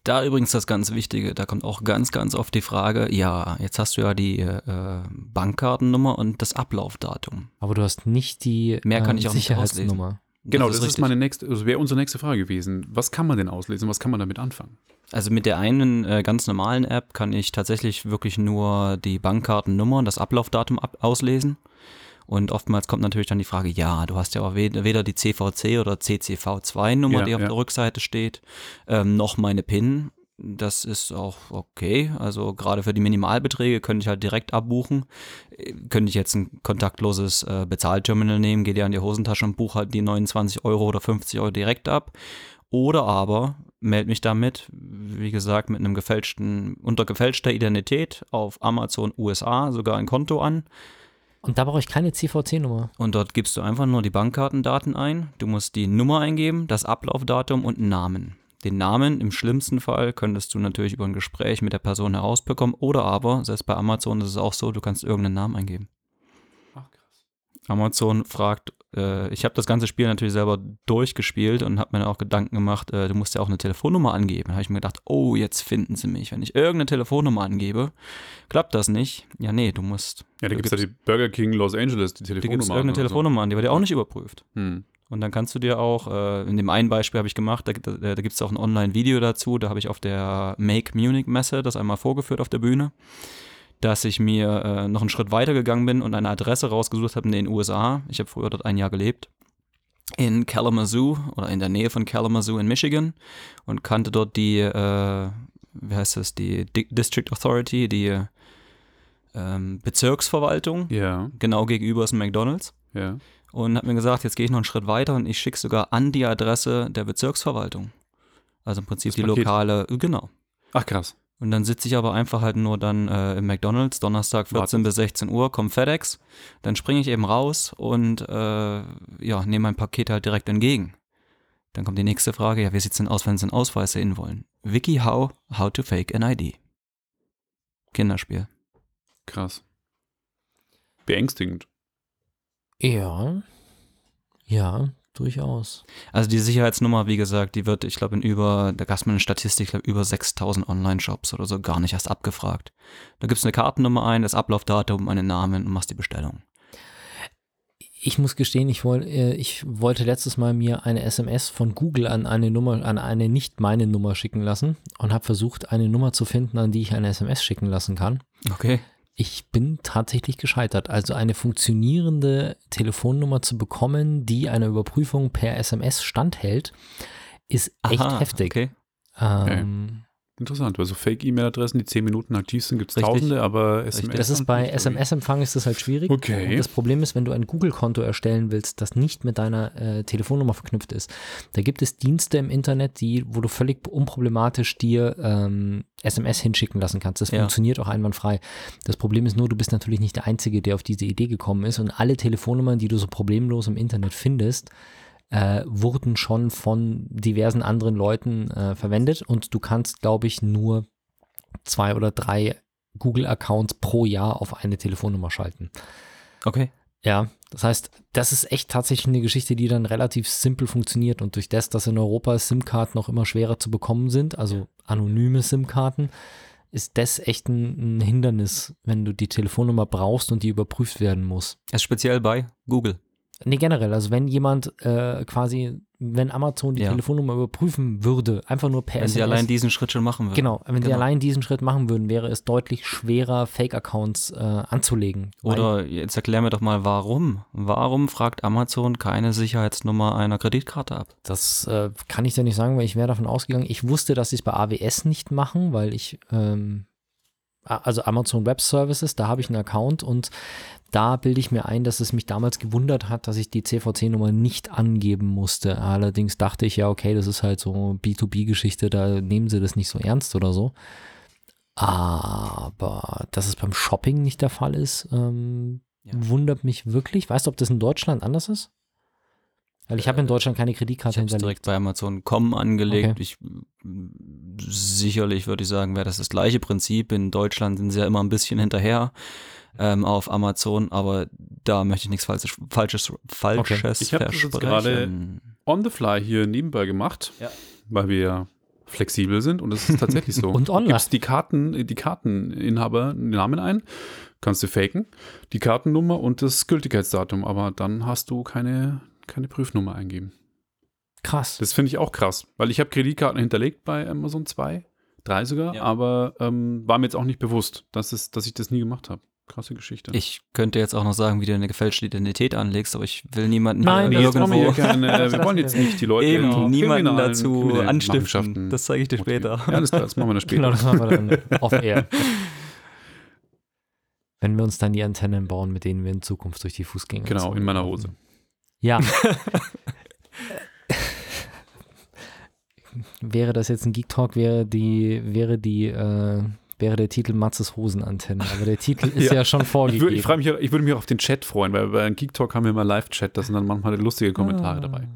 Da übrigens das ganz Wichtige, da kommt auch ganz, ganz oft die Frage, ja, jetzt hast du ja die äh, Bankkartennummer und das Ablaufdatum. Aber du hast nicht die Mehr kann ähm, ich auch nicht Sicherheitsnummer. Genau, das, ist, richtig. meine nächste, also wäre unsere nächste Frage gewesen. Was kann man denn auslesen? Was kann man damit anfangen? Also mit der einen äh, ganz normalen App kann ich tatsächlich wirklich nur die Bankkartennummer und das Ablaufdatum ab auslesen. Und oftmals kommt natürlich dann die Frage, ja, du hast ja auch weder, die CVC oder CCV2-Nummer, Ja, die auf ja. der Rückseite steht, ähm, noch meine PIN. Das ist auch okay. Also gerade für die Minimalbeträge könnte ich halt direkt abbuchen. Äh, Könnte ich jetzt ein kontaktloses äh, Bezahlterminal nehmen, geht ja in die Hosentasche und buche halt die 29 Euro oder 50 Euro direkt ab. Oder aber melde mich damit, wie gesagt, mit einem gefälschten, unter gefälschter Identität auf Amazon USA sogar ein Konto an. Und da brauche ich keine CVC-Nummer. Und dort gibst du einfach nur die Bankkartendaten ein. Du musst die Nummer eingeben, das Ablaufdatum und einen Namen. Den Namen im schlimmsten Fall könntest du natürlich über ein Gespräch mit der Person herausbekommen. Oder aber, selbst bei Amazon ist es auch so, du kannst irgendeinen Namen eingeben. Ach, krass. Amazon fragt, äh, ich habe das ganze Spiel natürlich selber durchgespielt und habe mir auch Gedanken gemacht, äh, du musst ja auch eine Telefonnummer angeben. Da habe ich mir gedacht, oh, jetzt finden sie mich. Wenn ich irgendeine Telefonnummer angebe, klappt das nicht. Ja, nee, du musst. Ja, da gibt es ja die Burger King Los Angeles, die Telefonnummer. gibst irgendeine oder so. Telefonnummer an, die wird ja auch nicht überprüft. Hm. Und dann kannst du dir auch, äh, in dem einen Beispiel habe ich gemacht, da, da, da gibt es auch ein Online-Video dazu, da habe ich auf der Make Munich Messe das einmal vorgeführt auf der Bühne, dass ich mir äh, noch einen Schritt weiter gegangen bin und eine Adresse rausgesucht habe in den USA. Ich habe früher dort ein Jahr gelebt. In Kalamazoo oder in der Nähe von Kalamazoo in Michigan und kannte dort die, äh, wie heißt das, die Di District Authority, die ähm, Bezirksverwaltung. Ja, Genau gegenüber ist ein McDonalds ja. und hat mir gesagt, jetzt gehe ich noch einen Schritt weiter und ich schicke sogar an die Adresse der Bezirksverwaltung. Also im Prinzip Das die Paket. lokale, genau. Ach, krass. Und dann sitze ich aber einfach halt nur dann äh, im McDonalds, Donnerstag 14 Wartest. bis 16 Uhr, kommt FedEx, dann springe ich eben raus und äh, ja, nehme mein Paket halt direkt entgegen. Dann kommt die nächste Frage, ja, wie sieht's denn aus, wenn Sie einen Ausweis sehen wollen? Wiki how, how to fake an ID. Kinderspiel. Krass. Beängstigend. Ja. Ja, durchaus. Also die Sicherheitsnummer, wie gesagt, die wird, ich glaube, in über, da gab es mal eine Statistik, ich glaube, über 6000 Online-Shops oder so gar nicht erst abgefragt. Da gibst du eine Kartennummer ein, das Ablaufdatum, einen Namen und machst die Bestellung. Ich muss gestehen, ich, woll, äh, ich wollte letztes Mal mir eine SMS von Google an eine Nummer, an eine nicht meine Nummer schicken lassen und habe versucht, eine Nummer zu finden, an die ich eine SMS schicken lassen kann. Okay. Ich bin tatsächlich gescheitert. Also eine funktionierende Telefonnummer zu bekommen, die einer Überprüfung per SMS standhält, ist echt Aha, heftig. Okay. Ähm, Interessant, weil so Fake-E-Mail-Adressen, die 10 Minuten aktiv sind, gibt es tausende, aber SMS. Das ist bei. SMS-Empfang ist das halt schwierig. Okay. Und das Problem ist, wenn du ein Google-Konto erstellen willst, das nicht mit deiner äh, Telefonnummer verknüpft ist, da gibt es Dienste im Internet, die, wo du völlig unproblematisch dir ähm, SMS hinschicken lassen kannst. Das Ja. funktioniert auch einwandfrei. Das Problem ist nur, du bist natürlich nicht der Einzige, der auf diese Idee gekommen ist und alle Telefonnummern, die du so problemlos im Internet findest, äh, wurden schon von diversen anderen Leuten äh, verwendet und du kannst, glaube ich, nur zwei oder drei Google-Accounts pro Jahr auf eine Telefonnummer schalten. Okay. Ja, das heißt, das ist echt tatsächlich eine Geschichte, die dann relativ simpel funktioniert und durch das, dass in Europa SIM-Karten noch immer schwerer zu bekommen sind, also anonyme SIM-Karten, ist das echt ein, ein Hindernis, wenn du die Telefonnummer brauchst und die überprüft werden muss. Das ist speziell bei Google. Nee, generell. Also wenn jemand äh, quasi, wenn Amazon die Ja. Telefonnummer überprüfen würde, einfach nur per Wenn sie SMS. allein diesen Schritt schon machen würden. Genau, wenn sie Genau. allein diesen Schritt machen würden, wäre es deutlich schwerer, Fake-Accounts äh, anzulegen. Oder jetzt erklär mir doch mal, warum? Warum fragt Amazon keine Sicherheitsnummer einer Kreditkarte ab? Das äh, kann ich dir nicht sagen, weil ich wäre davon ausgegangen. Ich wusste, dass sie es bei AWS nicht machen, weil ich, ähm, also Amazon Web Services, da habe ich einen Account und da bilde ich mir ein, dass es mich damals gewundert hat, dass ich die CVC-Nummer nicht angeben musste. Allerdings dachte ich ja, okay, das ist halt so B2B-Geschichte, da nehmen sie das nicht so ernst oder so. Aber dass es beim Shopping nicht der Fall ist, ähm, Ja. wundert mich wirklich. Weißt du, ob das in Deutschland anders ist? Weil ich habe in Deutschland keine Kreditkarte Ich habe es hinterlegt. direkt bei Amazon.com angelegt. Okay. Ich, sicherlich würde ich sagen, wäre das das gleiche Prinzip. In Deutschland sind sie ja immer ein bisschen hinterher ähm, auf Amazon, aber da möchte ich nichts Falsches, Falsches, Falsches Ich hab das jetzt gerade-. On the fly hier nebenbei gemacht, Ja. weil wir ja flexibel sind und es ist tatsächlich so. Und online. Du gibst die Karten, die Karteninhaber den Namen ein, kannst du faken, die Kartennummer und das Gültigkeitsdatum, aber dann hast du keine, keine Prüfnummer eingeben. Krass. Das finde ich auch krass, weil ich habe Kreditkarten hinterlegt bei Amazon 2, 3 sogar, Ja. aber ähm, war mir jetzt auch nicht bewusst, dass, es, dass ich das nie gemacht habe. Krasse Geschichte. Ich könnte jetzt auch noch sagen, wie du eine gefälschte Identität anlegst, aber ich will niemanden Nein, hier das wir, wollen irgendwo wir, keine, Das wir wollen jetzt nicht die Leute eben niemanden dazu anstiften. Das zeige ich dir später. Ja, alles klar, das machen wir dann später. Genau, das machen wir dann off air. Wenn wir uns dann die Antennen bauen, mit denen wir in Zukunft durch die Fußgänger Genau, in meiner Hose. Ja. wäre das jetzt ein Geek Talk, wäre die, wäre die, äh, wäre der Titel Matzes Hosenantenne. Aber der Titel ist ja, Ja. schon Ich, vorgegeben. ich, freu mich, ich würde mich auch auf den Chat freuen, weil bei Geek Talk haben wir immer Live-Chat, da sind dann manchmal lustige Kommentare Ah. dabei.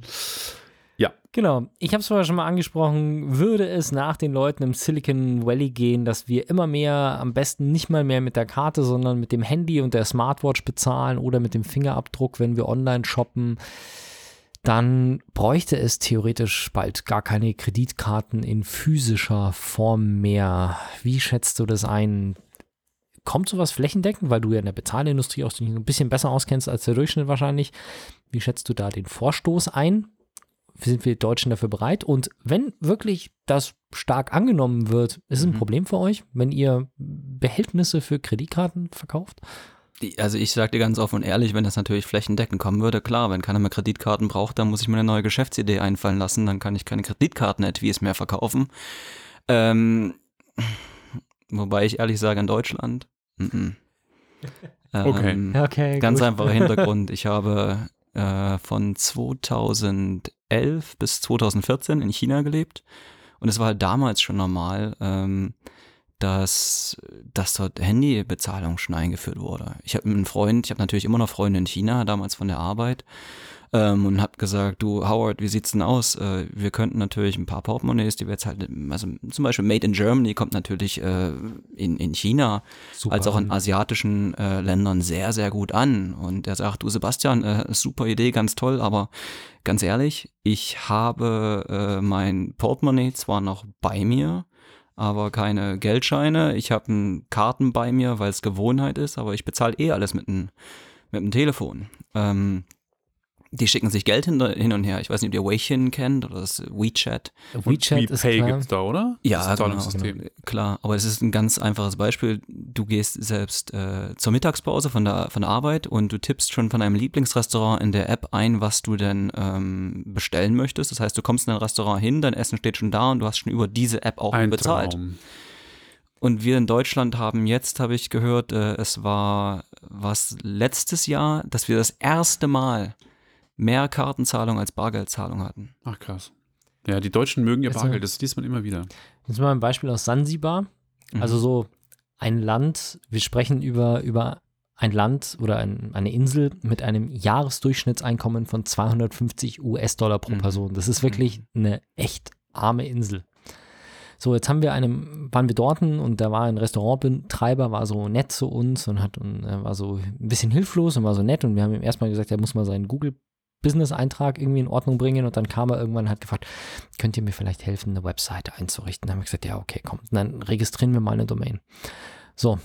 Genau, ich habe es vorher schon mal angesprochen, würde es nach den Leuten im Silicon Valley gehen, dass wir immer mehr, am besten nicht mal mehr mit der Karte, sondern mit dem Handy und der Smartwatch bezahlen oder mit dem Fingerabdruck, wenn wir online shoppen, dann bräuchte es theoretisch bald gar keine Kreditkarten in physischer Form mehr. Wie schätzt du das ein? Kommt sowas flächendeckend, weil du ja in der Bezahlindustrie auch ein bisschen besser auskennst als der Durchschnitt wahrscheinlich? Wie schätzt du da den Vorstoß ein? Sind wir Deutschen dafür bereit? Und wenn wirklich das stark angenommen wird, ist es ein Mhm. Problem für euch, wenn ihr Behältnisse für Kreditkarten verkauft? Die- Also ich sage dir ganz offen und ehrlich, wenn das natürlich flächendeckend kommen würde, klar, wenn keiner mehr Kreditkarten braucht, dann muss ich mir eine neue Geschäftsidee einfallen lassen, dann kann ich keine Kreditkarten-Etwies mehr verkaufen. Ähm, wobei ich ehrlich sage, in Deutschland, mm -mm. Okay. Ähm, Okay, Ganz einfacher Hintergrund. Ich habe äh, von 2011 bis 2014 in China gelebt und es war halt damals schon normal, ähm, dass, dass dort Handybezahlung schon eingeführt wurde. Ich habe einen Freund, ich habe natürlich immer noch Freunde in China, damals von der Arbeit, ähm, und habe gesagt, du Howard, wie sieht's denn aus? Äh, wir könnten natürlich ein paar Portemonnaies, die wir jetzt halt, also zum Beispiel Made in Germany kommt natürlich äh, in, in China Super. als auch in asiatischen äh, Ländern sehr, sehr gut an. Und er sagt, du Sebastian, äh, super Idee, ganz toll, aber ganz ehrlich, ich habe äh, mein Portemonnaie zwar noch bei mir, aber keine Geldscheine. Ich habe Karten bei mir, weil es Gewohnheit ist, aber ich bezahle eh alles mit dem mit dem Telefon. Ähm, die schicken sich Geld hin, hin und her. Ich weiß nicht, ob ihr Weixin kennt oder das WeChat. WeChat ist WePay klar. gibt es da, oder? Ja, das genau, Zahlungssystem. Klar, aber es ist ein ganz einfaches Beispiel. Du gehst selbst äh, zur Mittagspause von der, von der Arbeit und du tippst schon von einem Lieblingsrestaurant in der App ein, was du denn ähm, bestellen möchtest. Das heißt, du kommst in ein Restaurant hin, dein Essen steht schon da und du hast schon über diese App auch Ein bezahlt. Traum. Und wir in Deutschland haben jetzt, habe ich gehört, äh, es war was letztes Jahr, dass wir das erste Mal mehr Kartenzahlung als Bargeldzahlung hatten. Ach krass. Ja, die Deutschen mögen ja Also- Bargeld, das liest man immer wieder. Jetzt mal ein Beispiel aus Sansibar. Mhm. Also so ein Land, wir sprechen über, über ein Land oder ein, eine Insel mit einem Jahresdurchschnittseinkommen von 250 US-Dollar pro Mhm. Person. Das ist wirklich eine echt arme Insel. So, jetzt haben wir einem, waren wir dort und da war ein Restaurantbetreiber, war so nett zu uns und hat und er war so ein bisschen hilflos und war so nett und wir haben ihm erstmal gesagt, er muss mal seinen Google Business-Eintrag irgendwie in Ordnung bringen und dann kam er irgendwann und hat gefragt, könnt ihr mir vielleicht helfen, eine Webseite einzurichten? Dann haben wir gesagt, ja, okay, komm, dann registrieren wir mal eine Domain. So,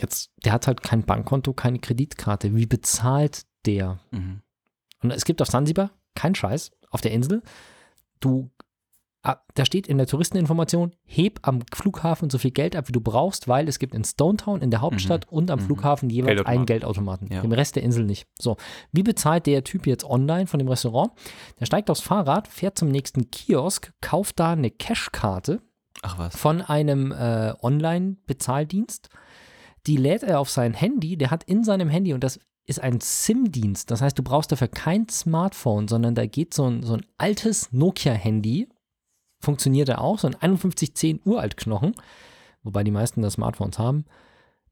jetzt, der hat halt kein Bankkonto, keine Kreditkarte. Wie bezahlt der? Mhm. Und es gibt auf Sansibar, kein Scheiß, auf der Insel, du da steht in der Touristeninformation, heb am Flughafen so viel Geld ab, wie du brauchst, weil es gibt in Stonetown, in der Hauptstadt Mhm. und am Mhm. Flughafen jeweils Geldautomaten. einen Geldautomaten. Ja. Im Rest der Insel nicht. So, wie bezahlt der Typ jetzt online von dem Restaurant? Der steigt aufs Fahrrad, fährt zum nächsten Kiosk, kauft da eine Cashkarte von einem äh, Online-Bezahldienst. Die lädt er auf sein Handy, der hat in seinem Handy, und das ist ein SIM-Dienst, das heißt, du brauchst dafür kein Smartphone, sondern da geht so ein, so ein altes Nokia-Handy, funktioniert er auch, so ein 5110 Uralt-Knochen, wobei die meisten da Smartphones haben.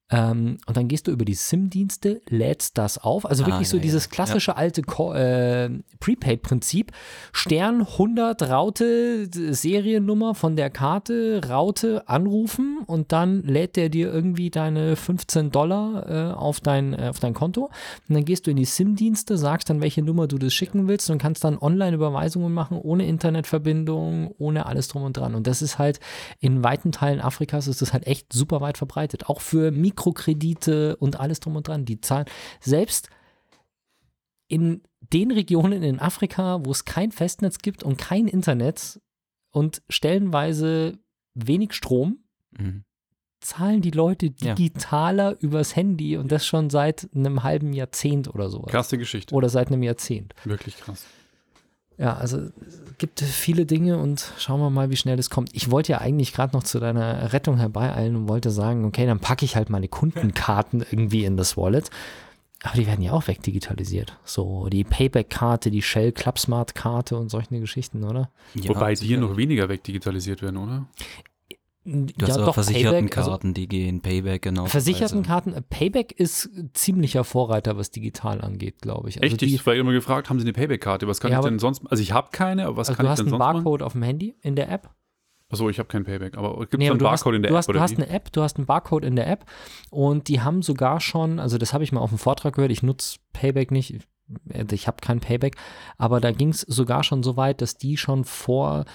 Ähm, und dann gehst du über die SIM-Dienste, lädst das auf. Also Ah, wirklich so ja, dieses ja. klassische alte Co- äh, Prepaid-Prinzip. Stern 100 Raute, d- Seriennummer von der Karte, Raute anrufen und dann lädt der dir irgendwie deine 15 Dollar äh, auf, dein, äh, auf dein Konto. Und dann gehst du in die SIM-Dienste, sagst dann, welche Nummer du das schicken willst und kannst dann Online-Überweisungen machen, ohne Internetverbindung, ohne alles drum und dran. Und das ist halt in weiten Teilen Afrikas ist das halt echt super weit verbreitet. Auch für Mikrokredite und alles drum und dran. Die zahlen selbst in den Regionen in Afrika, wo es kein Festnetz gibt und kein Internet und stellenweise wenig Strom, Mhm. zahlen die Leute Ja. digitaler übers Handy und das schon seit einem halben Jahrzehnt oder sowas. Krasse Geschichte. Oder seit einem Jahrzehnt. Wirklich krass. Ja, also es gibt viele Dinge und schauen wir mal, wie schnell es kommt. Ich wollte ja eigentlich gerade noch zu deiner Rettung herbeieilen und wollte sagen, okay, dann packe ich halt meine Kundenkarten irgendwie in das Wallet. Aber die werden ja auch wegdigitalisiert. So die Payback-Karte, die Shell Clubsmart-Karte und solche Geschichten, oder? Ja, Wobei die sicher. noch weniger wegdigitalisiert werden, oder? Du hast ja, doch, versicherten Payback, also Karten, die gehen, Payback, genau. Versicherten Karten, äh, Payback ist ziemlicher Vorreiter, was digital angeht, glaube ich. Also Echt? die, Ich war immer gefragt, haben Sie eine Payback-Karte? Was kann Ja, ich aber- denn sonst? Also ich habe keine, aber was also kann du ich hast denn einen sonst machen? Barcode auf dem Handy in der App. Achso, ich habe kein Payback. Aber gibt es Nee, einen du Barcode hast, in der du App hast, oder du hast wie? eine App, du hast einen Barcode in der App und die haben sogar schon, also das habe ich mal auf dem Vortrag gehört, ich nutze Payback nicht, ich, ich habe kein Payback, aber da ging es sogar schon so weit, dass die schon vor,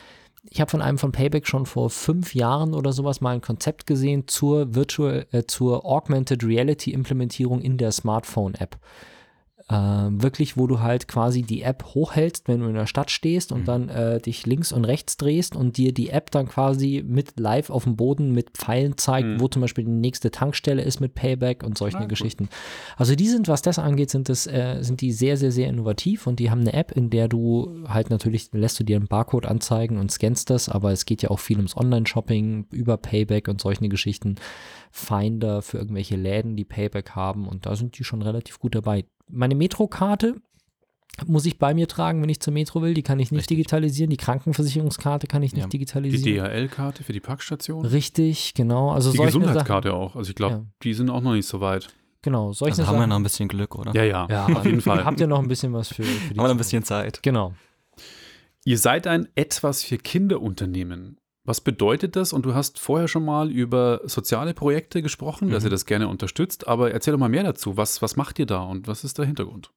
ich habe von einem von Payback schon vor fünf Jahren oder sowas mal ein Konzept gesehen zur Virtual, äh, zur Augmented Reality Implementierung in der Smartphone-App. Ähm, wirklich, wo du halt quasi die App hochhältst, wenn du in der Stadt stehst und Mhm. dann äh, dich links und rechts drehst und dir die App dann quasi mit live auf dem Boden mit Pfeilen zeigt, Mhm. wo zum Beispiel die nächste Tankstelle ist mit Payback und solche Ah. Geschichten. Also die sind, was das angeht, sind das, äh, sind die sehr, sehr, sehr innovativ und die haben eine App, in der du halt natürlich lässt du dir einen Barcode anzeigen und scannst das, aber es geht ja auch viel ums Online-Shopping über Payback und solche Geschichten. Finder für irgendwelche Läden, die Payback haben und da sind die schon relativ gut dabei. Meine Metro-Karte muss ich bei mir tragen, wenn ich zur Metro will. Die kann ich nicht Richtig. digitalisieren. Die Krankenversicherungskarte kann ich nicht Ja. Die digitalisieren. DHL-Karte für die Packstation? Richtig, genau. Also Die solche Sachen. Gesundheitskarte auch. Also ich glaube, Ja. die sind auch noch nicht so weit. Genau, solche Also haben wir Sachen. noch ein bisschen Glück, oder? Ja, ja, ja, auf jeden Fall. Habt ihr noch ein bisschen was für, für die Haben wir noch ein bisschen Zeit. Genau. Ihr seid ein etwas für Kinderunternehmen. Was bedeutet das? Und du hast vorher schon mal über soziale Projekte gesprochen, dass Mhm. ihr das gerne unterstützt. Aber erzähl doch mal mehr dazu. Was, was macht ihr da und was ist der Hintergrund?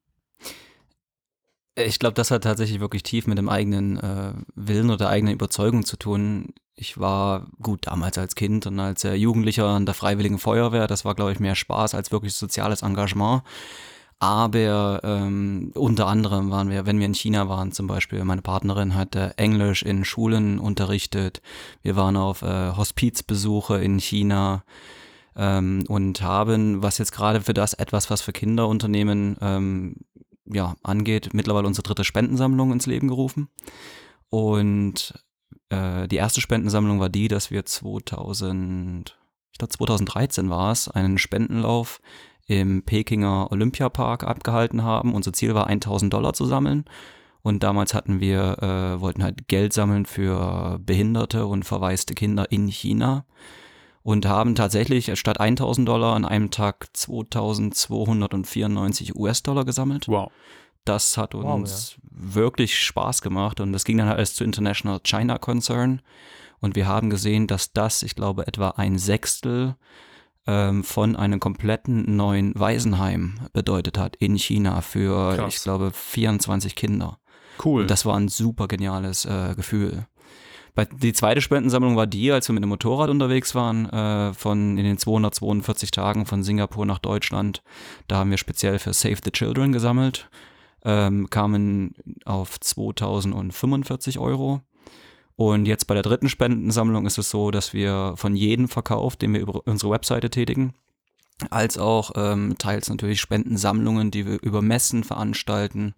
Ich glaube, das hat tatsächlich wirklich tief mit dem eigenen äh, Willen oder eigenen Überzeugung zu tun. Ich war gut damals als Kind und als äh, Jugendlicher in der Freiwilligen Feuerwehr. Das war, glaube ich, mehr Spaß als wirklich soziales Engagement. Aber ähm, unter anderem waren wir, wenn wir in China waren zum Beispiel, meine Partnerin hat äh, Englisch in Schulen unterrichtet. Wir waren auf äh, Hospizbesuche in China ähm, und haben, was jetzt gerade für das etwas, was für Kinderunternehmen ähm, ja, angeht, mittlerweile unsere dritte Spendensammlung ins Leben gerufen. Und äh, die erste Spendensammlung war die, dass wir 2000, ich glaube 2013 war es, einen Spendenlauf im Pekinger Olympiapark abgehalten haben. Unser Ziel war 1000 Dollar zu sammeln. Und damals hatten wir, äh, wollten halt Geld sammeln für behinderte und verwaiste Kinder in China und haben tatsächlich statt 1000 Dollar an einem Tag 2294 US-Dollar gesammelt. Wow. Das hat Wow, uns wirklich Spaß gemacht und das ging dann halt alles zu International China Concern. Und wir haben gesehen, dass das, ich glaube, etwa ein Sechstel ähm, von einem kompletten neuen Waisenheim bedeutet hat in China für, Krass. ich glaube, 24 Kinder. Cool. Und das war ein super geniales äh, Gefühl. Bei, die zweite Spendensammlung war die, als wir mit dem Motorrad unterwegs waren, äh, von in den 242 Tagen von Singapur nach Deutschland. Da haben wir speziell für Save the Children gesammelt. ähm, kamen auf 2045 Euro. Und jetzt bei der dritten Spendensammlung ist es so, dass wir von jedem Verkauf, den wir über unsere Webseite tätigen, als auch ähm, teils natürlich Spendensammlungen, die wir über Messen veranstalten.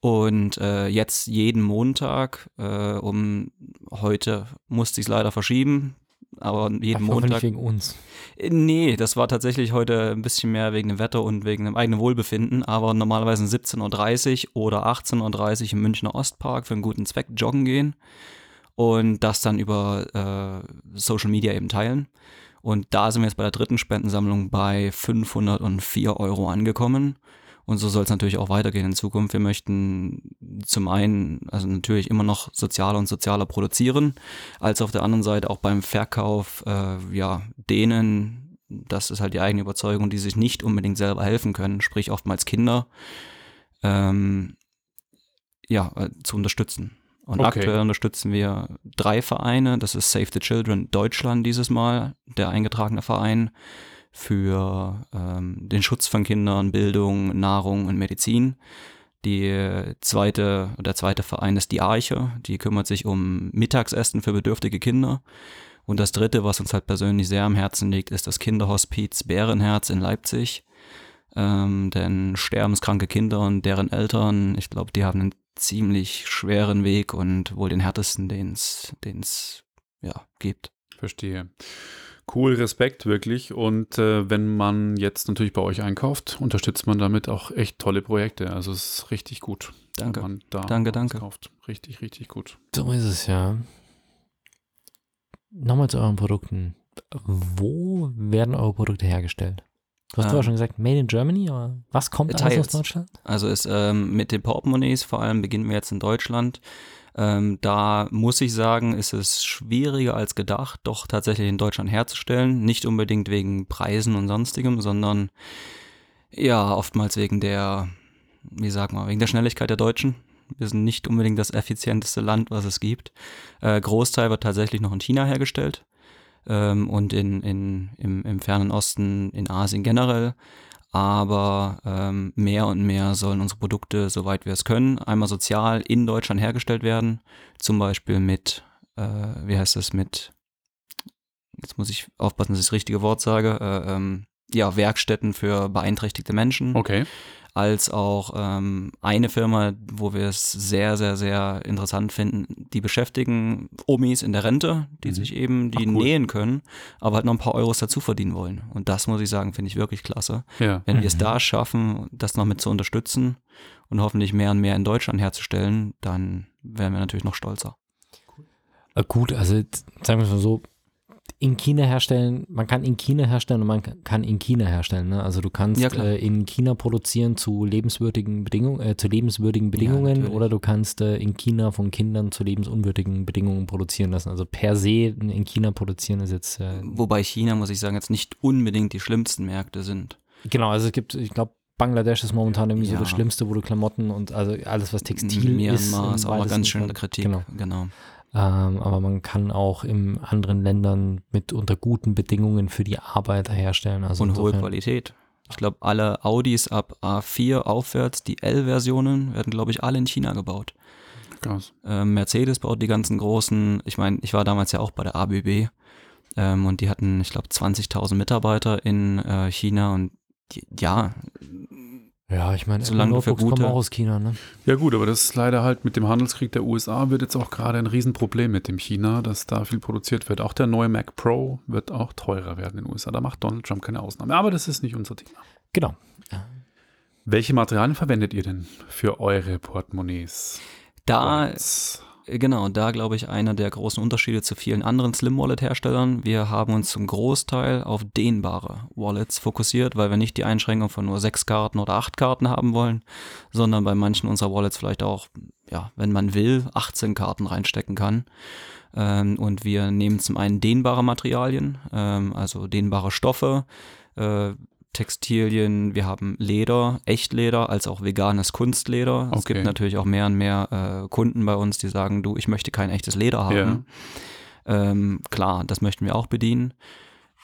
Und äh, jetzt jeden Montag, äh, um heute musste ich es leider verschieben, aber jeden hoffe Montag. nicht wegen uns. Äh, Nee, das war tatsächlich heute ein bisschen mehr wegen dem Wetter und wegen dem eigenen Wohlbefinden, aber normalerweise um 17.30 Uhr oder 18.30 Uhr im Münchner Ostpark für einen guten Zweck joggen gehen und das dann über äh, Social Media eben teilen. Und da sind wir jetzt bei der dritten Spendensammlung bei 504 Euro angekommen. Und so soll es natürlich auch weitergehen in Zukunft. Wir möchten zum einen, also natürlich immer noch sozialer und sozialer produzieren, als auf der anderen Seite auch beim Verkauf, äh, ja, denen, das ist halt die eigene Überzeugung, die sich nicht unbedingt selber helfen können, sprich oftmals Kinder, ähm, ja, äh, zu unterstützen. Und Okay. aktuell unterstützen wir drei Vereine. Das ist Save the Children Deutschland dieses Mal, der eingetragene Verein für ähm, den Schutz von Kindern, Bildung, Nahrung und Medizin. Die zweite, der zweite Verein ist die Arche, die kümmert sich um Mittagsessen für bedürftige Kinder. Und das dritte, was uns halt persönlich sehr am Herzen liegt, ist das Kinderhospiz Bärenherz in Leipzig. Ähm, denn sterbenskranke Kinder und deren Eltern, ich glaube, die haben einen ziemlich schweren Weg und wohl den härtesten, den es ja, gibt. Verstehe. Cool, Respekt wirklich. Und äh, wenn man jetzt natürlich bei euch einkauft, unterstützt man damit auch echt tolle Projekte. Also es ist richtig gut. Danke. Wenn man da Danke, danke. Kauft. Richtig, richtig gut. So ist es ja. Nochmal zu euren Produkten. Wo werden eure Produkte hergestellt? Du hast Ähm, vorher schon gesagt, Made in Germany, aber was kommt alles aus teils. Deutschland? Also ist ähm, mit den Portemonnaies vor allem beginnen wir jetzt in Deutschland. Ähm, da muss ich sagen, ist es schwieriger als gedacht, doch tatsächlich in Deutschland herzustellen. Nicht unbedingt wegen Preisen und sonstigem, sondern ja, oftmals wegen der, wie sag mal, wegen der Schnelligkeit der Deutschen. Wir sind nicht unbedingt das effizienteste Land, was es gibt. Äh, Großteil wird tatsächlich noch in China hergestellt ähm, und in, in, im, im fernen Osten, in Asien generell aber ähm, mehr und mehr sollen unsere Produkte, soweit wir es können, einmal sozial in Deutschland hergestellt werden. Zum Beispiel mit, äh, wie heißt das, mit, jetzt muss ich aufpassen, dass ich das richtige Wort sage, äh, ähm, ja, Werkstätten für beeinträchtigte Menschen Okay. Als auch ähm, eine Firma, wo wir es sehr, sehr, sehr interessant finden, die beschäftigen Omis in der Rente, die Mhm. sich eben die Ach, cool. nähen können, aber halt noch ein paar Euros dazu verdienen wollen. Und das muss ich sagen, finde ich wirklich klasse. Ja. Wenn wir es Mhm. da schaffen, das noch mit zu unterstützen und hoffentlich mehr und mehr in Deutschland herzustellen, dann wären wir natürlich noch stolzer. Äh, gut, also sagen wir es mal so, in China herstellen, man kann in China herstellen und man kann in China herstellen. Ne? Also du kannst Ja, äh, in China produzieren zu lebenswürdigen Bedingungen, äh, zu lebenswürdigen Bedingungen natürlich. oder du kannst äh, in China von Kindern zu lebensunwürdigen Bedingungen produzieren lassen. Also per se in China produzieren ist jetzt äh, Wobei China, muss ich sagen, jetzt nicht unbedingt die schlimmsten Märkte sind. genau, also es gibt, ich glaube, Bangladesch ist momentan irgendwie so Ja. das Schlimmste, wo du Klamotten und also alles, was Textil Myanmar ist. im ist auch mal ganz schön in der Kritik. Genau. genau. Ähm, aber man kann auch in anderen Ländern mit unter guten Bedingungen für die Arbeiter herstellen. Also und hohe Qualität. Ich glaube, alle Audis ab A4 aufwärts, die L-Versionen, werden, glaube ich, alle in China gebaut. Krass. Ähm, Mercedes baut die ganzen großen, ich meine, ich war damals ja auch bei der ABB ähm, und die hatten, ich glaube, 20.000 Mitarbeiter in äh, China und die, ja, Ja, ich meine, Solange Notebooks kommen gute- auch aus China, ne? Ja gut, aber das ist leider halt mit dem Handelskrieg der USA wird jetzt auch gerade ein Riesenproblem mit dem China, dass da viel produziert wird. Auch der neue Mac Pro wird auch teurer werden in den USA. Da macht Donald Trump keine Ausnahme. Aber das ist nicht unser Thema. Genau. Welche Materialien verwendet ihr denn für eure Portemonnaies? da, Wallets? Genau, da glaube ich einer der großen Unterschiede zu vielen anderen Slim Wallet Herstellern. Wir haben uns zum Großteil auf dehnbare Wallets fokussiert, weil wir nicht die Einschränkung von nur sechs Karten oder acht Karten haben wollen, sondern bei manchen unserer Wallets vielleicht auch, ja, wenn man will, 18 Karten reinstecken kann. Ähm, und wir nehmen zum einen dehnbare Materialien, ähm, also dehnbare Stoffe, äh, Textilien, wir haben Leder, Echtleder, als auch veganes Kunstleder. Es Okay. gibt natürlich auch mehr und mehr äh, Kunden bei uns, die sagen, du, ich möchte kein echtes Leder haben. Ähm, klar, das möchten wir auch bedienen.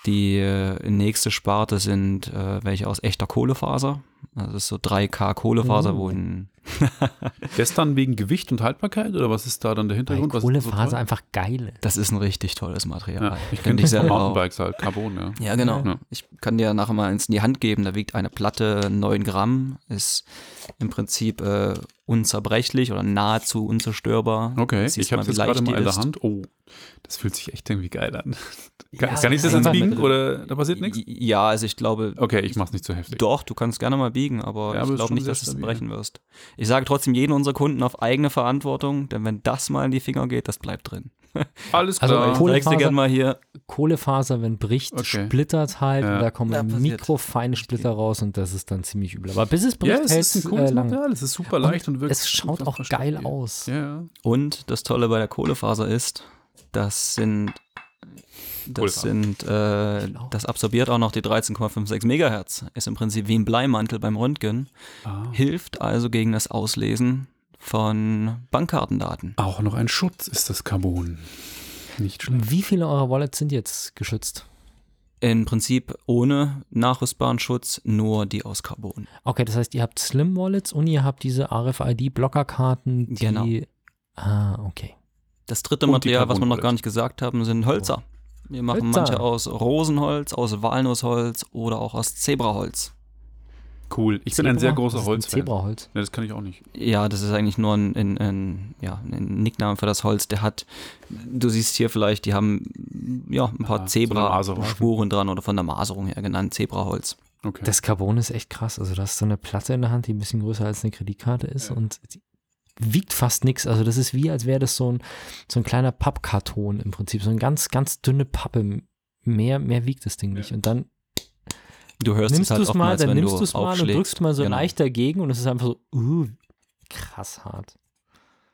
Die äh, nächste Sparte sind äh, welche aus echter Kohlefaser. Also das ist so 3K Kohlefaser, Oh. wo ein Dann wegen Gewicht und Haltbarkeit oder was ist da dann der Weil Hintergrund? So Kohlefaser toll? einfach geil ist. Das ist ein richtig tolles Material. Ja, ich kenne ich das von selber auch. Mountainbikes halt, Carbon, ja. Ja, genau. Ja. Ich kann dir nachher mal eins in die Hand geben. Da wiegt eine Platte 9 Gramm, ist im Prinzip äh, unzerbrechlich oder nahezu unzerstörbar. Okay, Siehst ich habe es jetzt gerade leicht mal die in der. Hand. Oh, das fühlt sich echt irgendwie geil an. Kann, Ja, kann ich das einfach ans Biegen mit- oder da passiert nichts? Ja, also ich glaube, Okay, ich mach's nicht zu heftig. doch, du kannst gerne mal biegen, aber Ja, aber ich glaube nicht, dass du es brechen wirst. Ich sage trotzdem jeden unserer Kunden auf eigene Verantwortung, denn wenn das mal in die Finger geht, das bleibt drin. Alles Also klar. Kohle- Ich zeig's dir Kohlefaser- gerne mal hier. Kohlefaser, wenn bricht, Okay. splittert halt Ja. und da kommen Ja, mikrofeine Splitter raus und das ist dann ziemlich übel. Aber bis es bricht, ja, es hält ist ein es cooles äh. Material, es ist super leicht und, wirklich Es schaut auch geil stabil. aus. Ja. Und das Tolle bei der Kohlefaser ist, das sind das Kohlefaser. sind äh, Schlau. das absorbiert auch noch die 13,56 Megahertz. Ist im Prinzip wie ein Bleimantel beim Röntgen. Ah. Hilft also gegen das Auslesen von Bankkartendaten. Auch noch ein Schutz ist das Carbon. Nicht schlecht. Wie viele eurer Wallets sind jetzt geschützt? Im Prinzip ohne nachrüstbaren Schutz, nur die aus Carbon. Okay, das heißt, ihr habt Slim Wallets und ihr habt diese RFID-Blockerkarten, die. Genau. Ah, okay. Das dritte Und Material, was wir noch gar nicht gesagt haben, sind Hölzer. Wir machen Hölzer. manche aus Rosenholz, aus Walnussholz oder auch aus Zebraholz. Cool. Ich bin ein sehr Zebra? großer ist Holzfan. Zebraholz. Ja, das kann ich auch nicht. Ja, das ist eigentlich nur ein, ein, ein, ja, ein Nickname für das Holz. Der hat, du siehst hier vielleicht, die haben ja ein paar Ah. Zebra-Spuren dran oder von der Maserung her genannt, Zebraholz. Okay. Das Carbon ist echt krass. Also, du hast so eine Platte in der Hand, die ein bisschen größer als eine Kreditkarte ist Ja. und die wiegt fast nichts. Also, das ist wie, als wäre das so ein, so ein kleiner Pappkarton im Prinzip. So eine ganz, ganz dünne Pappe. Mehr, mehr wiegt das Ding nicht. Und dann Du hörst nimmst es halt es mal, oftmals, dann wenn nimmst du es mal und drückst mal so Genau. leicht dagegen und es ist einfach so, uh, krass hart.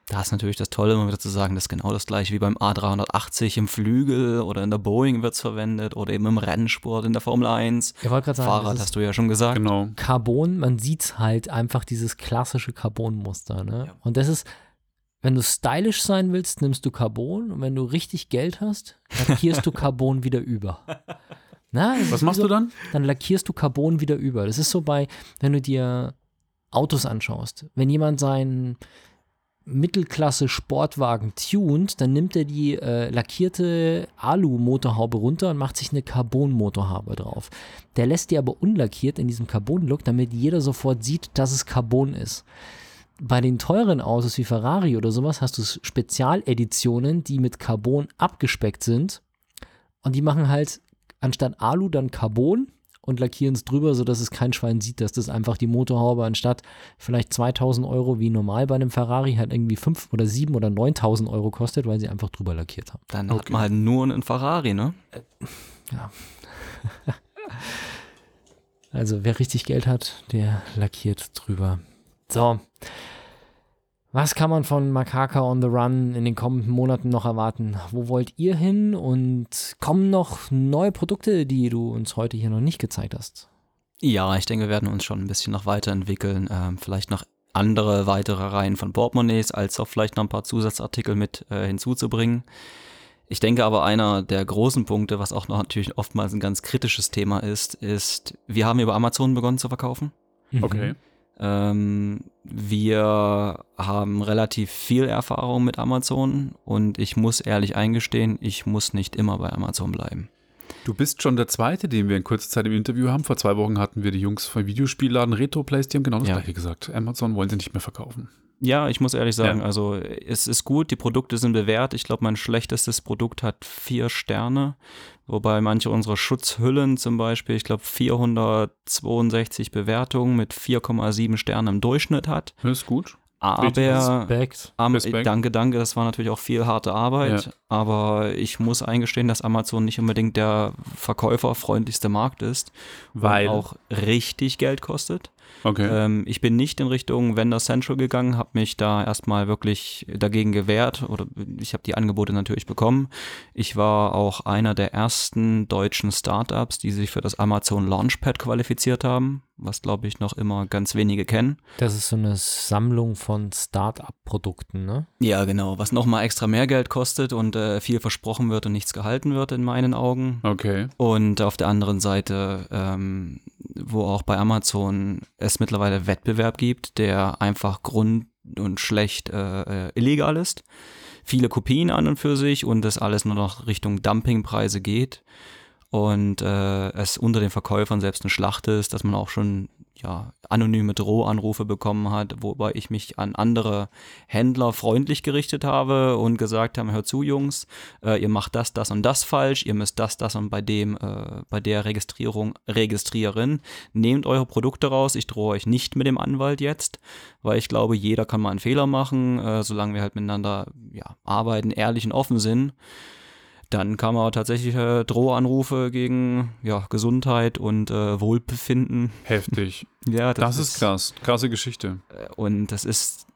Da ist natürlich das Tolle, immer wieder zu sagen, das ist genau das gleiche wie beim A380 im Flügel oder in der Boeing wird es verwendet oder eben im Rennsport in der Formel 1. Ich wollte gerade sagen, Fahrrad das hast ist du ja schon gesagt. genau. Carbon, man sieht halt einfach dieses klassische Carbon-Muster. Ne? Ja. Und das ist, wenn du stylisch sein willst, nimmst du Carbon und wenn du richtig Geld hast, lackierst du Carbon wieder über. Na, Was machst so, du dann? Dann lackierst du Carbon wieder über. Das ist so bei, wenn du dir Autos anschaust. Wenn jemand seinen Mittelklasse-Sportwagen tunt, dann nimmt er die äh, lackierte Alu-Motorhaube runter und macht sich eine Carbon-Motorhaube drauf. Der lässt die aber unlackiert in diesem Carbon-Look, damit jeder sofort sieht, dass es Carbon ist. Bei den teuren Autos wie Ferrari oder sowas hast du Spezialeditionen, die mit Carbon abgespeckt sind und die machen halt anstatt Alu dann Carbon und lackieren es drüber, sodass es kein Schwein sieht, dass das einfach die Motorhaube anstatt vielleicht 2000 Euro wie normal bei einem Ferrari halt irgendwie 5 oder 7 oder 9000 Euro kostet, weil sie einfach drüber lackiert haben. Dann hat Okay. man halt nur einen Ferrari, ne? Also wer richtig Geld hat, der lackiert drüber. So. Was kann man von Makaka on the Run in den kommenden Monaten noch erwarten? Wo wollt ihr hin? Und kommen noch neue Produkte, die du uns heute hier noch nicht gezeigt hast? Ja, ich denke, wir werden uns schon ein bisschen noch weiterentwickeln. Ähm, vielleicht noch andere weitere Reihen von Portemonnaies, als auch vielleicht noch ein paar Zusatzartikel mit äh, hinzuzubringen. Ich denke aber, einer der großen Punkte, was auch noch natürlich oftmals ein ganz kritisches Thema ist, ist, wir haben über Amazon begonnen zu verkaufen. Okay. Ähm, wir haben relativ viel Erfahrung mit Amazon und ich muss ehrlich eingestehen, ich muss nicht immer bei Amazon bleiben. Du bist schon der Zweite, den wir in kurzer Zeit im Interview haben. Vor zwei Wochen hatten wir die Jungs vom Videospielladen Retroplays, die haben genau das Ja. gleiche gesagt. Amazon wollen sie nicht mehr verkaufen. Ja, ich muss ehrlich sagen, Ja. also es ist gut, die Produkte sind bewährt. Ich glaube, mein schlechtestes Produkt hat vier Sterne, wobei manche unserer Schutzhüllen zum Beispiel, ich glaube, 462 Bewertungen mit 4,7 Sternen im Durchschnitt hat. Das ist gut. Aber Respekt. Am, Respekt. danke, danke, das war natürlich auch viel harte Arbeit, Ja. aber ich muss eingestehen, dass Amazon nicht unbedingt der verkäuferfreundlichste Markt ist, Weil. und auch richtig Geld kostet. Okay. Ähm, ich bin nicht in Richtung Vendor Central gegangen, habe mich da erstmal wirklich dagegen gewehrt oder ich habe die Angebote natürlich bekommen. Ich war auch einer der ersten deutschen Startups, die sich für das Amazon Launchpad qualifiziert haben, was glaube ich noch immer ganz wenige kennen. Das ist so eine Sammlung von Start-up-Produkten, ne? Ja, genau, was nochmal extra mehr Geld kostet und äh, viel versprochen wird und nichts gehalten wird in meinen Augen. okay. Und auf der anderen Seite, ähm, wo auch bei Amazon es mittlerweile Wettbewerb gibt, der einfach grund und schlecht äh, äh, illegal ist. Viele Kopien an und für sich und das alles nur noch Richtung Dumpingpreise geht und äh, es unter den Verkäufern selbst eine Schlacht ist, dass man auch schon ja, anonyme Drohanrufe bekommen hat, wobei ich mich an andere Händler freundlich gerichtet habe und gesagt habe, hört zu Jungs, äh, ihr macht das, das und das falsch, ihr müsst das, das und bei dem, äh, bei der Registrierung registrieren. Nehmt eure Produkte raus, ich drohe euch nicht mit dem Anwalt jetzt, weil ich glaube, jeder kann mal einen Fehler machen, äh, solange wir halt miteinander ja, arbeiten, ehrlich und offen sind dann kam aber tatsächlich äh, Drohanrufe gegen ja, Gesundheit und äh, Wohlbefinden. Heftig. ja, das, das ist, ist krass. Krasse Geschichte. Äh, und das ist,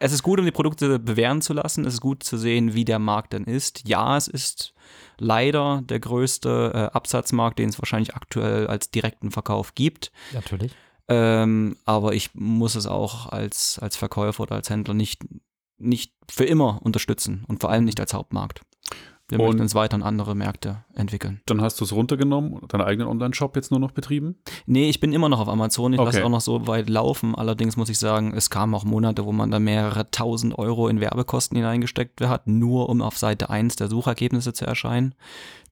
es ist gut, um die Produkte bewähren zu lassen. Es ist gut zu sehen, wie der Markt dann ist. Ja, es ist leider der größte äh, Absatzmarkt, den es wahrscheinlich aktuell als direkten Verkauf gibt. Natürlich. Ähm, aber ich muss es auch als, als Verkäufer oder als Händler nicht, nicht für immer unterstützen und vor allem nicht als Hauptmarkt. Wir und möchten uns weiter an andere Märkte entwickeln. Dann hast du es runtergenommen und deinen eigenen Online-Shop jetzt nur noch betrieben? Nee, ich bin immer noch auf Amazon. Ich okay. lasse auch noch so weit laufen. Allerdings muss ich sagen, es kamen auch Monate, wo man da mehrere tausend Euro in Werbekosten hineingesteckt hat, nur um auf Seite 1 der Suchergebnisse zu erscheinen.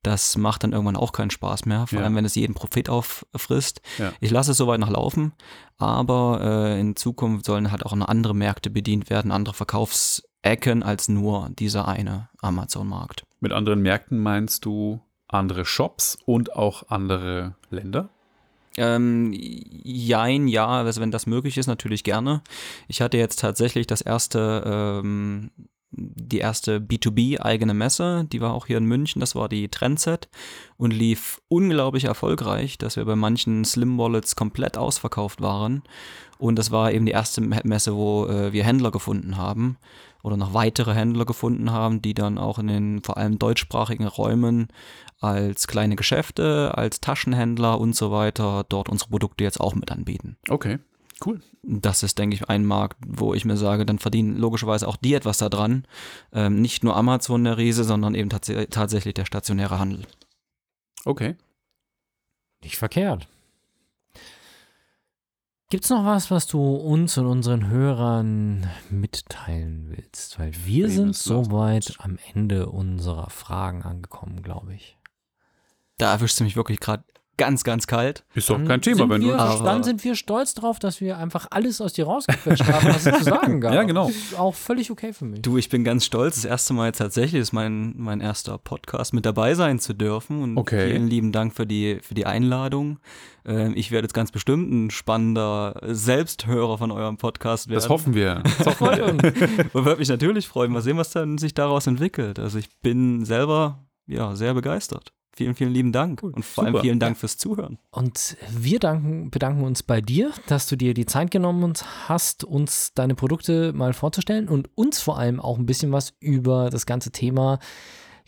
Das macht dann irgendwann auch keinen Spaß mehr, vor ja. allem wenn es jeden Profit auffrisst. Ja. Ich lasse es soweit noch laufen, aber äh, in Zukunft sollen halt auch noch andere Märkte bedient werden, andere Verkaufsecken als nur dieser eine Amazon-Markt. Mit anderen Märkten meinst du andere Shops und auch andere Länder? Ähm, jein, ja, also wenn das möglich ist, natürlich gerne. Ich hatte jetzt tatsächlich das erste, ähm, die erste B2B-eigene Messe, die war auch hier in München, das war die Trendset und lief unglaublich erfolgreich, dass wir bei manchen Slim Wallets komplett ausverkauft waren. Und das war eben die erste Messe, wo äh, wir Händler gefunden haben oder noch weitere Händler gefunden haben, die dann auch in den vor allem deutschsprachigen Räumen als kleine Geschäfte, als Taschenhändler und so weiter dort unsere Produkte jetzt auch mit anbieten. Okay. Cool. Das ist, denke ich, ein Markt, wo ich mir sage, dann verdienen logischerweise auch die etwas daran. Ähm, nicht nur Amazon der Riese, sondern eben tats tatsächlich der stationäre Handel. Okay. Nicht verkehrt. Gibt es noch was, was du uns und unseren Hörern mitteilen willst? Weil wir sind soweit am Ende unserer Fragen angekommen, glaube ich. Da erwischst du mich wirklich gerade ganz, ganz kalt. Ist doch kein Thema, wenn wir, du. Aber dann sind wir stolz drauf, dass wir einfach alles aus dir rausgequetscht haben, was es zu sagen gab. Ja, genau. Auch völlig okay für mich. Du, ich bin ganz stolz. Das erste Mal jetzt tatsächlich ist mein, mein erster Podcast mit dabei sein zu dürfen. Und okay. vielen lieben Dank für die, für die Einladung. Ähm, ich werde jetzt ganz bestimmt ein spannender Selbsthörer von eurem Podcast werden. Das hoffen wir. Das hoffen wir. Und würde mich natürlich freuen. Mal sehen, was dann sich daraus entwickelt. Also ich bin selber ja, sehr begeistert. Vielen, vielen lieben Dank und vor Super. allem vielen Dank fürs Zuhören. Und wir danken, bedanken uns bei dir, dass du dir die Zeit genommen hast, uns deine Produkte mal vorzustellen und uns vor allem auch ein bisschen was über das ganze Thema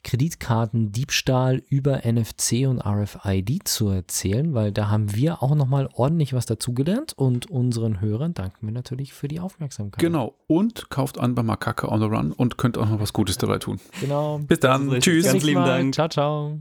Kreditkartendiebstahl über NFC und RFID zu erzählen, weil da haben wir auch nochmal ordentlich was dazugelernt und unseren Hörern danken wir natürlich für die Aufmerksamkeit. Genau. Und kauft an bei Makaka on the Run und könnt auch noch was Gutes dabei tun. Genau. Bis dann. Tschüss. Ganz lieben Dank. Ciao, ciao.